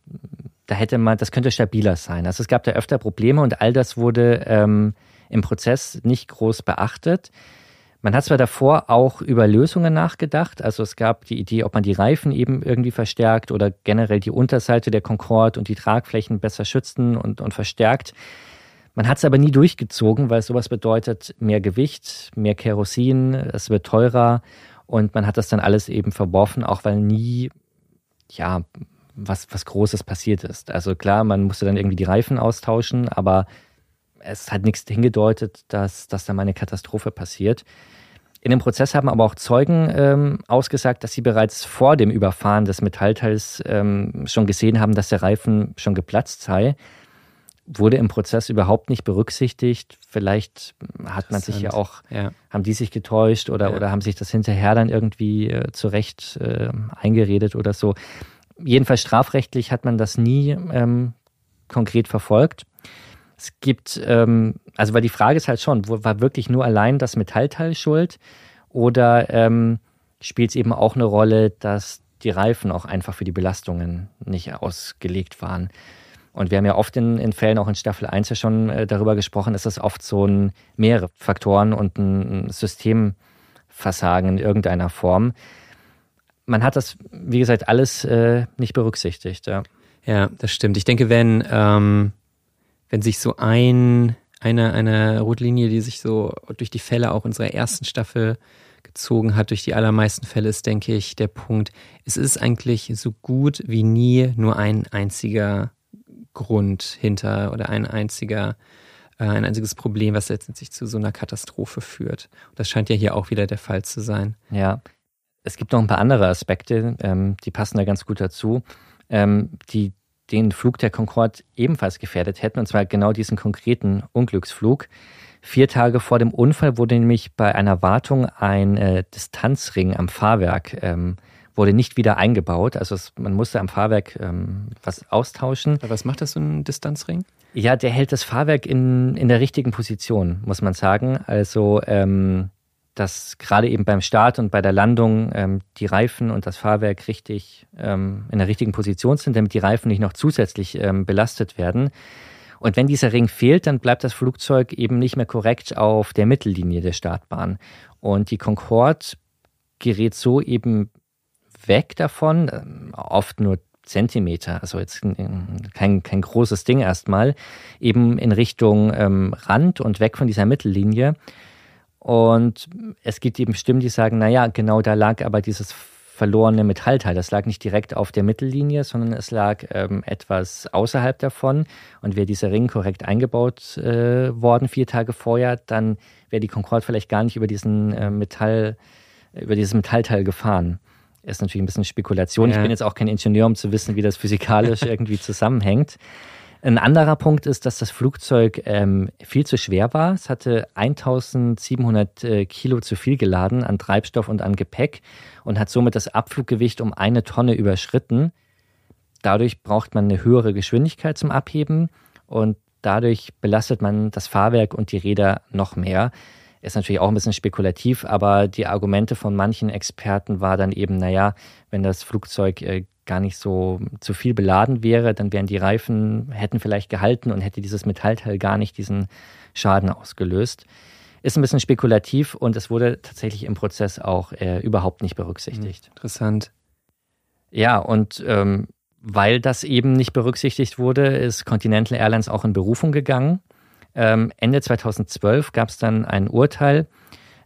da hätte man, das könnte stabiler sein. Also es gab da öfter Probleme und all das wurde ähm, im Prozess nicht groß beachtet. Man hat zwar davor auch über Lösungen nachgedacht, also es gab die Idee, ob man die Reifen eben irgendwie verstärkt oder generell die Unterseite der Concorde und die Tragflächen besser schützen und, und verstärkt. Man hat es aber nie durchgezogen, weil sowas bedeutet mehr Gewicht, mehr Kerosin, es wird teurer und man hat das dann alles eben verworfen, auch weil nie ja, was, was Großes passiert ist. Also klar, man musste dann irgendwie die Reifen austauschen, aber es hat nichts hingedeutet, dass, dass da mal eine Katastrophe passiert. In dem Prozess haben aber auch Zeugen ähm, ausgesagt, dass sie bereits vor dem Überfahren des Metallteils ähm, schon gesehen haben, dass der Reifen schon geplatzt sei. wurde im Prozess überhaupt nicht berücksichtigt. Vielleicht hat man sich ja auch, ja. haben die sich getäuscht oder, ja. oder haben sich das hinterher dann irgendwie äh, zurecht äh, eingeredet oder so. Jedenfalls strafrechtlich hat man das nie ähm, konkret verfolgt. Es gibt, ähm, also weil die Frage ist halt schon, war wirklich nur allein das Metallteil schuld oder ähm, spielt es eben auch eine Rolle, dass die Reifen auch einfach für die Belastungen nicht ausgelegt waren? Und wir haben ja oft in, in Fällen, auch in Staffel 1 ja schon äh, darüber gesprochen, dass das oft so ein mehrere Faktoren und ein Systemversagen in irgendeiner Form. Man hat das, wie gesagt, alles äh, nicht berücksichtigt. Ja. ja, das stimmt. Ich denke, wenn, ähm, wenn sich so ein, eine, eine Rotlinie, die sich so durch die Fälle auch unserer ersten Staffel gezogen hat, durch die allermeisten Fälle, ist, denke ich, der Punkt, es ist eigentlich so gut wie nie nur ein einziger Grund hinter oder ein einziger, äh, ein einziges Problem, was letztendlich zu so einer Katastrophe führt. Und das scheint ja hier auch wieder der Fall zu sein. Ja, es gibt noch ein paar andere Aspekte, ähm, die passen da ganz gut dazu, ähm, die den Flug der Concorde ebenfalls gefährdet hätten, und zwar genau diesen konkreten Unglücksflug. Vier Tage vor dem Unfall wurde nämlich bei einer Wartung ein äh, Distanzring am Fahrwerk ähm, wurde nicht wieder eingebaut. Also es, man musste am Fahrwerk ähm, was austauschen. Aber was macht das so ein Distanzring? Ja, der hält das Fahrwerk in, in der richtigen Position, muss man sagen. Also ähm, dass gerade eben beim Start und bei der Landung ähm, die Reifen und das Fahrwerk richtig ähm, in der richtigen Position sind, damit die Reifen nicht noch zusätzlich ähm, belastet werden. Und wenn dieser Ring fehlt, dann bleibt das Flugzeug eben nicht mehr korrekt auf der Mittellinie der Startbahn. Und die Concorde gerät so eben weg davon, ähm, oft nur Zentimeter, also jetzt kein, kein großes Ding erstmal, eben in Richtung ähm, Rand und weg von dieser Mittellinie. Und es gibt eben Stimmen, die sagen, naja, genau da lag aber dieses verlorene Metallteil. Das lag nicht direkt auf der Mittellinie, sondern es lag ähm, etwas außerhalb davon. Und wäre dieser Ring korrekt eingebaut äh, worden vier Tage vorher, dann wäre die Concorde vielleicht gar nicht über diesen äh, Metall, über dieses Metallteil gefahren ist natürlich ein bisschen Spekulation. Ja. Ich bin jetzt auch kein Ingenieur, um zu wissen, wie das physikalisch irgendwie zusammenhängt. Ein anderer Punkt ist, dass das Flugzeug ähm, viel zu schwer war. Es hatte 1700 äh, Kilo zu viel geladen an Treibstoff und an Gepäck und hat somit das Abfluggewicht um eine Tonne überschritten. Dadurch braucht man eine höhere Geschwindigkeit zum Abheben und dadurch belastet man das Fahrwerk und die Räder noch mehr. Ist natürlich auch ein bisschen spekulativ, aber die Argumente von manchen Experten war dann eben, naja, wenn das Flugzeug äh, gar nicht so zu viel beladen wäre, dann wären die Reifen, hätten vielleicht gehalten und hätte dieses Metallteil gar nicht diesen Schaden ausgelöst. Ist ein bisschen spekulativ und es wurde tatsächlich im Prozess auch äh, überhaupt nicht berücksichtigt. Hm, interessant. Ja, und ähm, weil das eben nicht berücksichtigt wurde, ist Continental Airlines auch in Berufung gegangen. Ähm, Ende 2012 gab es dann ein Urteil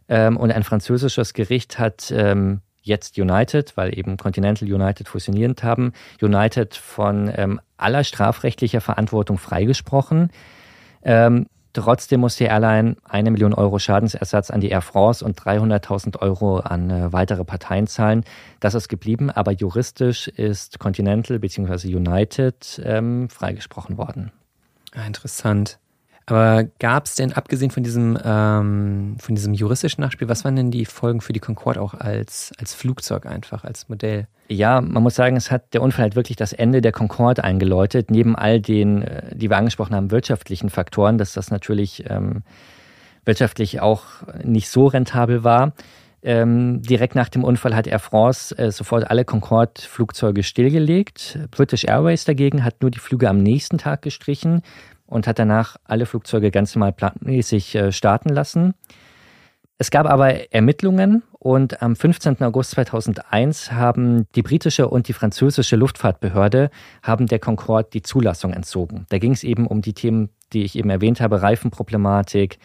ähm, und ein französisches Gericht hat ähm, jetzt United, weil eben Continental United fusionierend haben, United von ähm, aller strafrechtlicher Verantwortung freigesprochen. Ähm, trotzdem muss die Airline eine Million Euro Schadensersatz an die Air France und 300.000 Euro an äh, weitere Parteien zahlen. Das ist geblieben, aber juristisch ist Continental bzw. United ähm, freigesprochen worden. Ah, interessant. Aber gab es denn, abgesehen von diesem, ähm, von diesem juristischen Nachspiel, was waren denn die Folgen für die Concorde auch als, als Flugzeug einfach, als Modell? Ja, man muss sagen, es hat der Unfall halt wirklich das Ende der Concorde eingeläutet, neben all den, äh, die wir angesprochen haben, wirtschaftlichen Faktoren, dass das natürlich ähm, wirtschaftlich auch nicht so rentabel war. Ähm, direkt nach dem Unfall hat Air France äh, sofort alle Concorde-Flugzeuge stillgelegt. British Airways dagegen hat nur die Flüge am nächsten Tag gestrichen und hat danach alle Flugzeuge ganz normal planmäßig äh, starten lassen. Es gab aber Ermittlungen und am 15. August 2001 haben die britische und die französische Luftfahrtbehörde haben der Concorde die Zulassung entzogen. Da ging es eben um die Themen, die ich eben erwähnt habe, Reifenproblematik,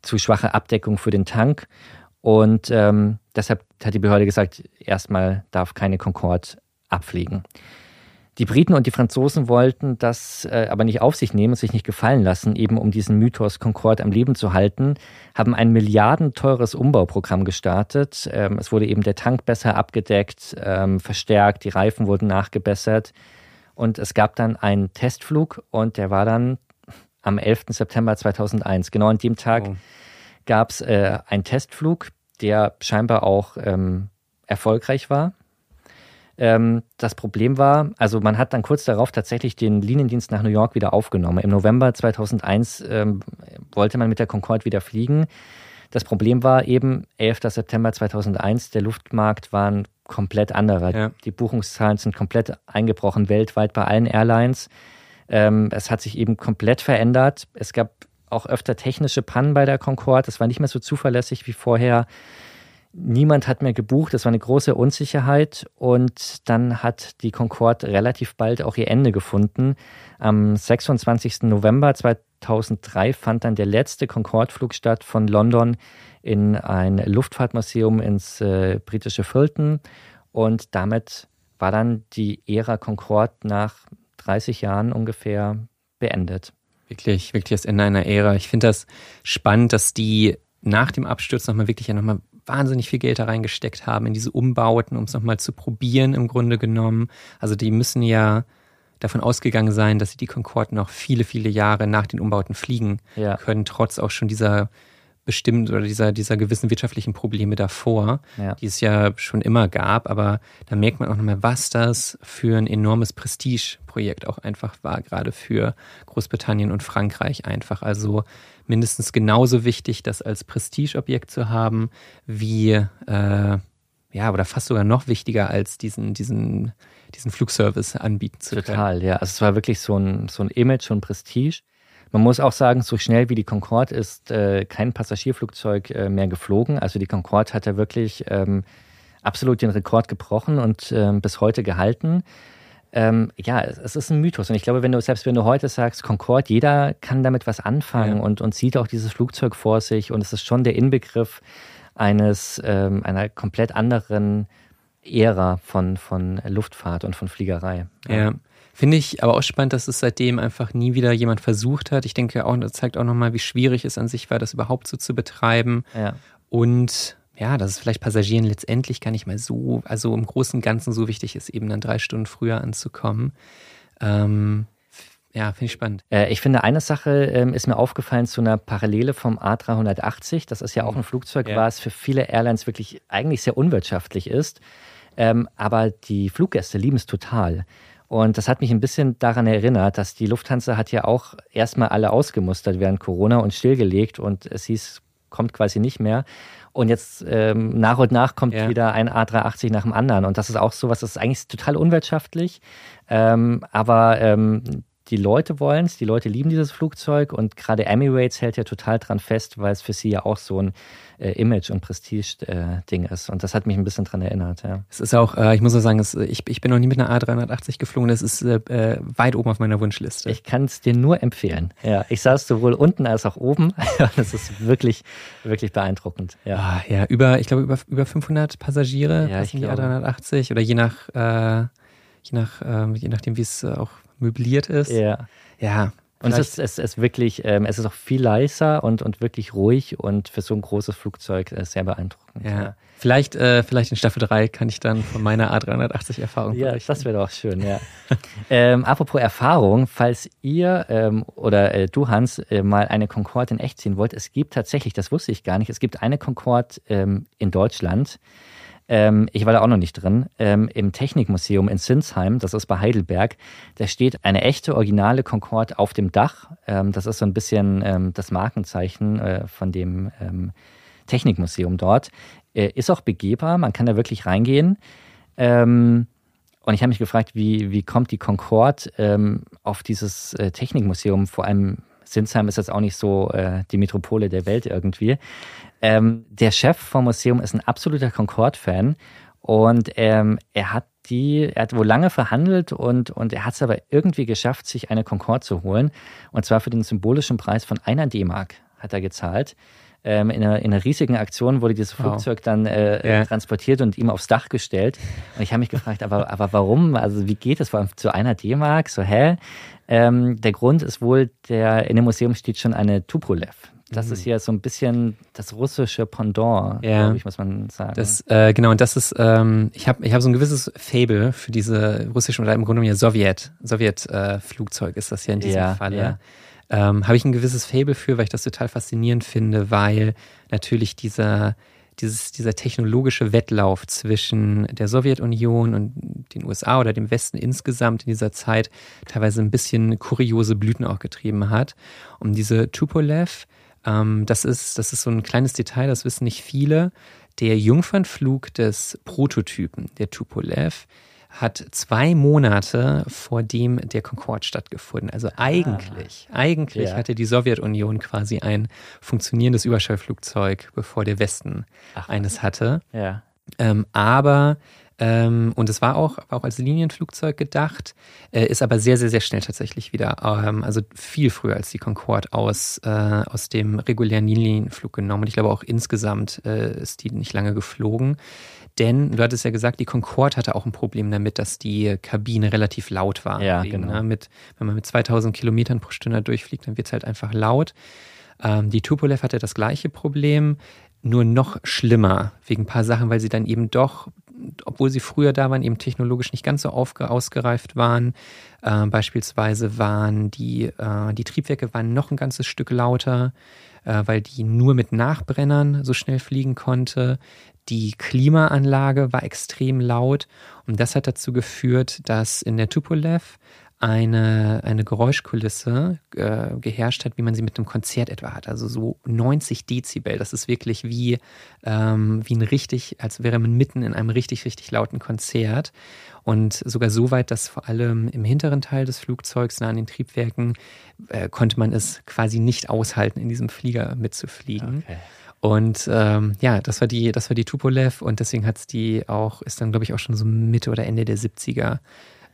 zu schwache Abdeckung für den Tank. Und ähm, deshalb hat die Behörde gesagt, erstmal darf keine Concorde abfliegen. Die Briten und die Franzosen wollten das äh, aber nicht auf sich nehmen, sich nicht gefallen lassen, eben um diesen Mythos Concorde am Leben zu halten, haben ein milliardenteures Umbauprogramm gestartet. Ähm, es wurde eben der Tank besser abgedeckt, ähm, verstärkt, die Reifen wurden nachgebessert und es gab dann einen Testflug und der war dann am 11. September 2001. Genau an dem Tag oh. gab es äh, einen Testflug, der scheinbar auch ähm, erfolgreich war. Ähm, das Problem war, also man hat dann kurz darauf tatsächlich den Liniendienst nach New York wieder aufgenommen. Im November 2001 ähm, wollte man mit der Concorde wieder fliegen. Das Problem war eben 11. September 2001, der Luftmarkt war ein komplett anderer. Ja. Die Buchungszahlen sind komplett eingebrochen weltweit bei allen Airlines. Ähm, es hat sich eben komplett verändert. Es gab auch öfter technische Pannen bei der Concorde. Es war nicht mehr so zuverlässig wie vorher. Niemand hat mehr gebucht, es war eine große Unsicherheit und dann hat die Concorde relativ bald auch ihr Ende gefunden. Am 26. November 2003 fand dann der letzte Concorde-Flug statt von London in ein Luftfahrtmuseum ins äh, britische Fulton und damit war dann die Ära Concorde nach 30 Jahren ungefähr beendet. Wirklich, wirklich das Ende einer Ära. Ich finde das spannend, dass die nach dem Absturz nochmal wirklich ja nochmal wahnsinnig viel Geld da reingesteckt haben in diese Umbauten, um es nochmal zu probieren im Grunde genommen. Also die müssen ja davon ausgegangen sein, dass sie die Concorde noch viele, viele Jahre nach den Umbauten fliegen ja. können, trotz auch schon dieser bestimmt oder dieser, dieser gewissen wirtschaftlichen Probleme davor, ja. die es ja schon immer gab. Aber da merkt man auch nochmal, was das für ein enormes Prestigeprojekt auch einfach war, gerade für Großbritannien und Frankreich einfach. Also mindestens genauso wichtig, das als Prestigeobjekt zu haben, wie, äh, ja, oder fast sogar noch wichtiger als diesen, diesen, diesen Flugservice anbieten zu können. Total, ja. Also es war wirklich so ein, so ein Image und Prestige. Man muss auch sagen, so schnell wie die Concorde ist äh, kein Passagierflugzeug äh, mehr geflogen. Also die Concorde hat ja wirklich ähm, absolut den Rekord gebrochen und ähm, bis heute gehalten. Ähm, ja, es ist ein Mythos. Und ich glaube, wenn du, selbst wenn du heute sagst, Concorde, jeder kann damit was anfangen ja. und, und sieht auch dieses Flugzeug vor sich. Und es ist schon der Inbegriff eines, ähm, einer komplett anderen Ära von, von Luftfahrt und von Fliegerei. Ja. ja. Finde ich aber auch spannend, dass es seitdem einfach nie wieder jemand versucht hat. Ich denke auch, das zeigt auch nochmal, wie schwierig es an sich war, das überhaupt so zu betreiben. Ja. Und ja, dass es vielleicht Passagieren letztendlich gar nicht mehr so, also im Großen und Ganzen so wichtig ist, eben dann drei Stunden früher anzukommen. Ähm, ja, finde ich spannend. Äh, ich finde, eine Sache ähm, ist mir aufgefallen zu einer Parallele vom A380. Das ist ja auch ein Flugzeug, ja. was für viele Airlines wirklich eigentlich sehr unwirtschaftlich ist. Ähm, aber die Fluggäste lieben es total. Und das hat mich ein bisschen daran erinnert, dass die Lufthansa hat ja auch erstmal alle ausgemustert während Corona und stillgelegt und es hieß, kommt quasi nicht mehr. Und jetzt ähm, nach und nach kommt ja. wieder ein A380 nach dem anderen. Und das ist auch sowas, das ist eigentlich total unwirtschaftlich. Ähm, aber ähm, die Leute wollen es, die Leute lieben dieses Flugzeug und gerade Emirates hält ja total dran fest, weil es für sie ja auch so ein äh, Image- und Prestige-Ding äh, ist. Und das hat mich ein bisschen dran erinnert, ja. Es ist auch, äh, ich muss auch sagen, es, ich, ich bin noch nie mit einer A380 geflogen, das ist äh, äh, weit oben auf meiner Wunschliste. Ich kann es dir nur empfehlen. Ja, ich saß sowohl unten als auch oben. das ist wirklich, wirklich beeindruckend. Ja, ah, ja über, ich glaube, über, über 500 Passagiere, ja, ich die A380 oder je nach, äh, je nach, äh, je nachdem, wie es auch möbliert ist. Ja. Ja. Und es ist, es ist wirklich, ähm, es ist auch viel leiser und, und wirklich ruhig und für so ein großes Flugzeug äh, sehr beeindruckend. Ja. ja. Vielleicht, äh, vielleicht in Staffel 3 kann ich dann von meiner A380-Erfahrung Ja, berichten. das wäre doch schön, ja. ähm, apropos Erfahrung, falls ihr ähm, oder äh, du, Hans, äh, mal eine Concorde in echt ziehen wollt, es gibt tatsächlich, das wusste ich gar nicht, es gibt eine Concorde ähm, in Deutschland, ähm, ich war da auch noch nicht drin, ähm, im Technikmuseum in Sinsheim, das ist bei Heidelberg, da steht eine echte originale Concorde auf dem Dach. Ähm, das ist so ein bisschen ähm, das Markenzeichen äh, von dem ähm, Technikmuseum dort. Äh, ist auch begehbar, man kann da wirklich reingehen. Ähm, und ich habe mich gefragt, wie, wie kommt die Concorde auf dieses äh, Technikmuseum, vor allem Sinsheim ist jetzt auch nicht so äh, die Metropole der Welt irgendwie. Ähm, der Chef vom Museum ist ein absoluter Concorde-Fan und ähm, er hat die, er hat wohl lange verhandelt und, und er hat es aber irgendwie geschafft, sich eine Concorde zu holen. Und zwar für den symbolischen Preis von einer D-Mark hat er gezahlt. Ähm, in, einer, in, einer, riesigen Aktion wurde dieses Flugzeug wow. dann äh, ja. transportiert und ihm aufs Dach gestellt. Und ich habe mich gefragt, aber, aber warum? Also wie geht das? Vor allem zu einer D-Mark? So, hä? Ähm, der Grund ist wohl, der, in dem Museum steht schon eine Tupolev. Das mhm. ist ja so ein bisschen das russische Pendant, ja. glaube ich, muss man sagen. Das, äh, genau, und das ist, ähm, ich habe ich hab so ein gewisses Fable für diese russischen oder im Grunde genommen ja Sowjet, Sowjet-Flugzeug äh, ist das ja in diesem ja, Falle. Ja. ähm, habe ich ein gewisses Fable für, weil ich das total faszinierend finde, weil natürlich dieser dieses, dieser technologische Wettlauf zwischen der Sowjetunion und den USA oder dem Westen insgesamt in dieser Zeit teilweise ein bisschen kuriose Blüten auch getrieben hat. Und diese Tupolev, ähm, das, ist, das ist so ein kleines Detail, das wissen nicht viele. Der Jungfernflug des Prototypen, der Tupolev, hat zwei Monate vor dem der Concorde stattgefunden. Also eigentlich, ah, eigentlich ja. hatte die Sowjetunion quasi ein funktionierendes Überschallflugzeug, bevor der Westen Ach, eines hatte. Ja. Ähm, aber ähm, und es war auch, war auch als Linienflugzeug gedacht, äh, ist aber sehr, sehr, sehr schnell tatsächlich wieder, ähm, also viel früher als die Concorde aus, äh, aus dem regulären Linienflug genommen. Und ich glaube auch insgesamt äh, ist die nicht lange geflogen. Denn du hattest ja gesagt, die Concorde hatte auch ein Problem damit, dass die Kabine relativ laut war. Ja, Deswegen, genau. Ne? Mit, wenn man mit 2000 Kilometern pro Stunde durchfliegt, dann wird es halt einfach laut. Ähm, die Tupolev hatte das gleiche Problem, nur noch schlimmer, wegen ein paar Sachen, weil sie dann eben doch, obwohl sie früher da waren, eben technologisch nicht ganz so ausgereift waren. Äh, beispielsweise waren die, äh, die Triebwerke waren noch ein ganzes Stück lauter, äh, weil die nur mit Nachbrennern so schnell fliegen konnte. Die Klimaanlage war extrem laut und das hat dazu geführt, dass in der Tupolev eine, eine Geräuschkulisse äh, geherrscht hat, wie man sie mit einem Konzert etwa hat. Also so 90 Dezibel. Das ist wirklich wie, ähm, wie ein richtig, als wäre man mitten in einem richtig, richtig lauten Konzert. Und sogar so weit, dass vor allem im hinteren Teil des Flugzeugs, nah an den Triebwerken, äh, konnte man es quasi nicht aushalten, in diesem Flieger mitzufliegen. Okay. Und ähm, ja, das war die, das war die Tupolev und deswegen hat es die auch, ist dann, glaube ich, auch schon so Mitte oder Ende der 70er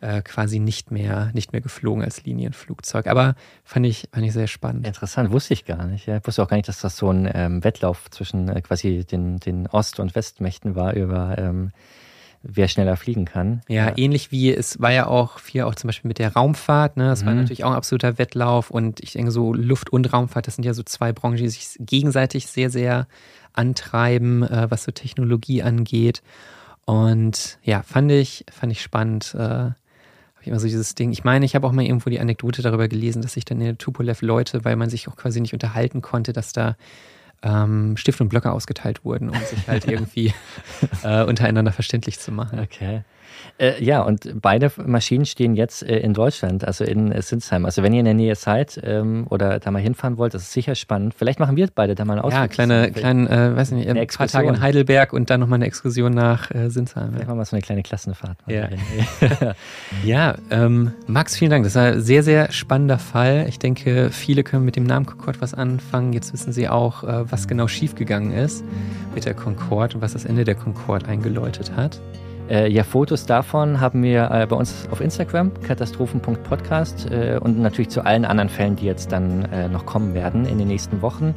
äh, quasi nicht mehr, nicht mehr geflogen als Linienflugzeug. Aber fand ich, fand ich sehr spannend. Interessant, wusste ich gar nicht. Ich wusste auch gar nicht, dass das so ein ähm, Wettlauf zwischen äh, quasi den, den Ost- und Westmächten war über ähm, wer schneller fliegen kann. Ja, ja, ähnlich wie es war ja auch viel auch zum Beispiel mit der Raumfahrt, ne? Das mhm. war natürlich auch ein absoluter Wettlauf und ich denke so Luft- und Raumfahrt, das sind ja so zwei Branchen, die sich gegenseitig sehr, sehr antreiben, äh, was so Technologie angeht. Und ja, fand ich, fand ich spannend. Äh, immer so dieses Ding. Ich meine, ich habe auch mal irgendwo die Anekdote darüber gelesen, dass sich dann in der Tupolev Leute, weil man sich auch quasi nicht unterhalten konnte, dass da ähm, Stift und Blöcke ausgeteilt wurden, um sich halt irgendwie äh, untereinander verständlich zu machen. Okay. Äh, ja, und beide Maschinen stehen jetzt äh, in Deutschland, also in äh, Sinsheim. Also wenn ihr in der Nähe seid ähm, oder da mal hinfahren wollt, das ist sicher spannend. Vielleicht machen wir beide da mal einen Ausflug. Ja, kleine, kleine äh, weiß nicht, ein paar Tage in Heidelberg und dann nochmal eine Exkursion nach äh, Sinsheim. Vielleicht machen wir so eine kleine Klassenfahrt. Ja, ja ähm, Max, vielen Dank. Das war ein sehr, sehr spannender Fall. Ich denke, viele können mit dem Namen Concorde was anfangen. Jetzt wissen sie auch, äh, was genau schiefgegangen ist mit der Concorde und was das Ende der Concorde eingeläutet hat. Äh, ja, Fotos davon haben wir äh, bei uns auf Instagram, katastrophen.podcast äh, und natürlich zu allen anderen Fällen, die jetzt dann äh, noch kommen werden in den nächsten Wochen.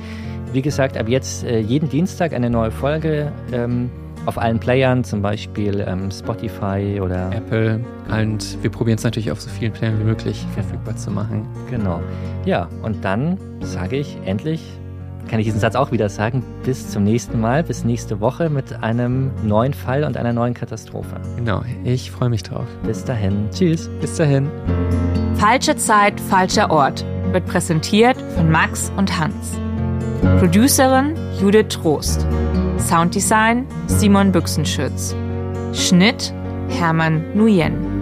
Wie gesagt, ab jetzt äh, jeden Dienstag eine neue Folge ähm, auf allen Playern, zum Beispiel ähm, Spotify oder Apple. Und wir probieren es natürlich auf so vielen Playern wie möglich verfügbar zu machen. Genau. Ja, und dann sage ich endlich kann ich diesen Satz auch wieder sagen. Bis zum nächsten Mal, bis nächste Woche mit einem neuen Fall und einer neuen Katastrophe. Genau, ich freue mich drauf. Bis dahin. Tschüss. Bis dahin. Falsche Zeit, falscher Ort wird präsentiert von Max und Hans. Producerin Judith Trost. Sounddesign Simon Büchsenschütz. Schnitt Hermann Nuyen.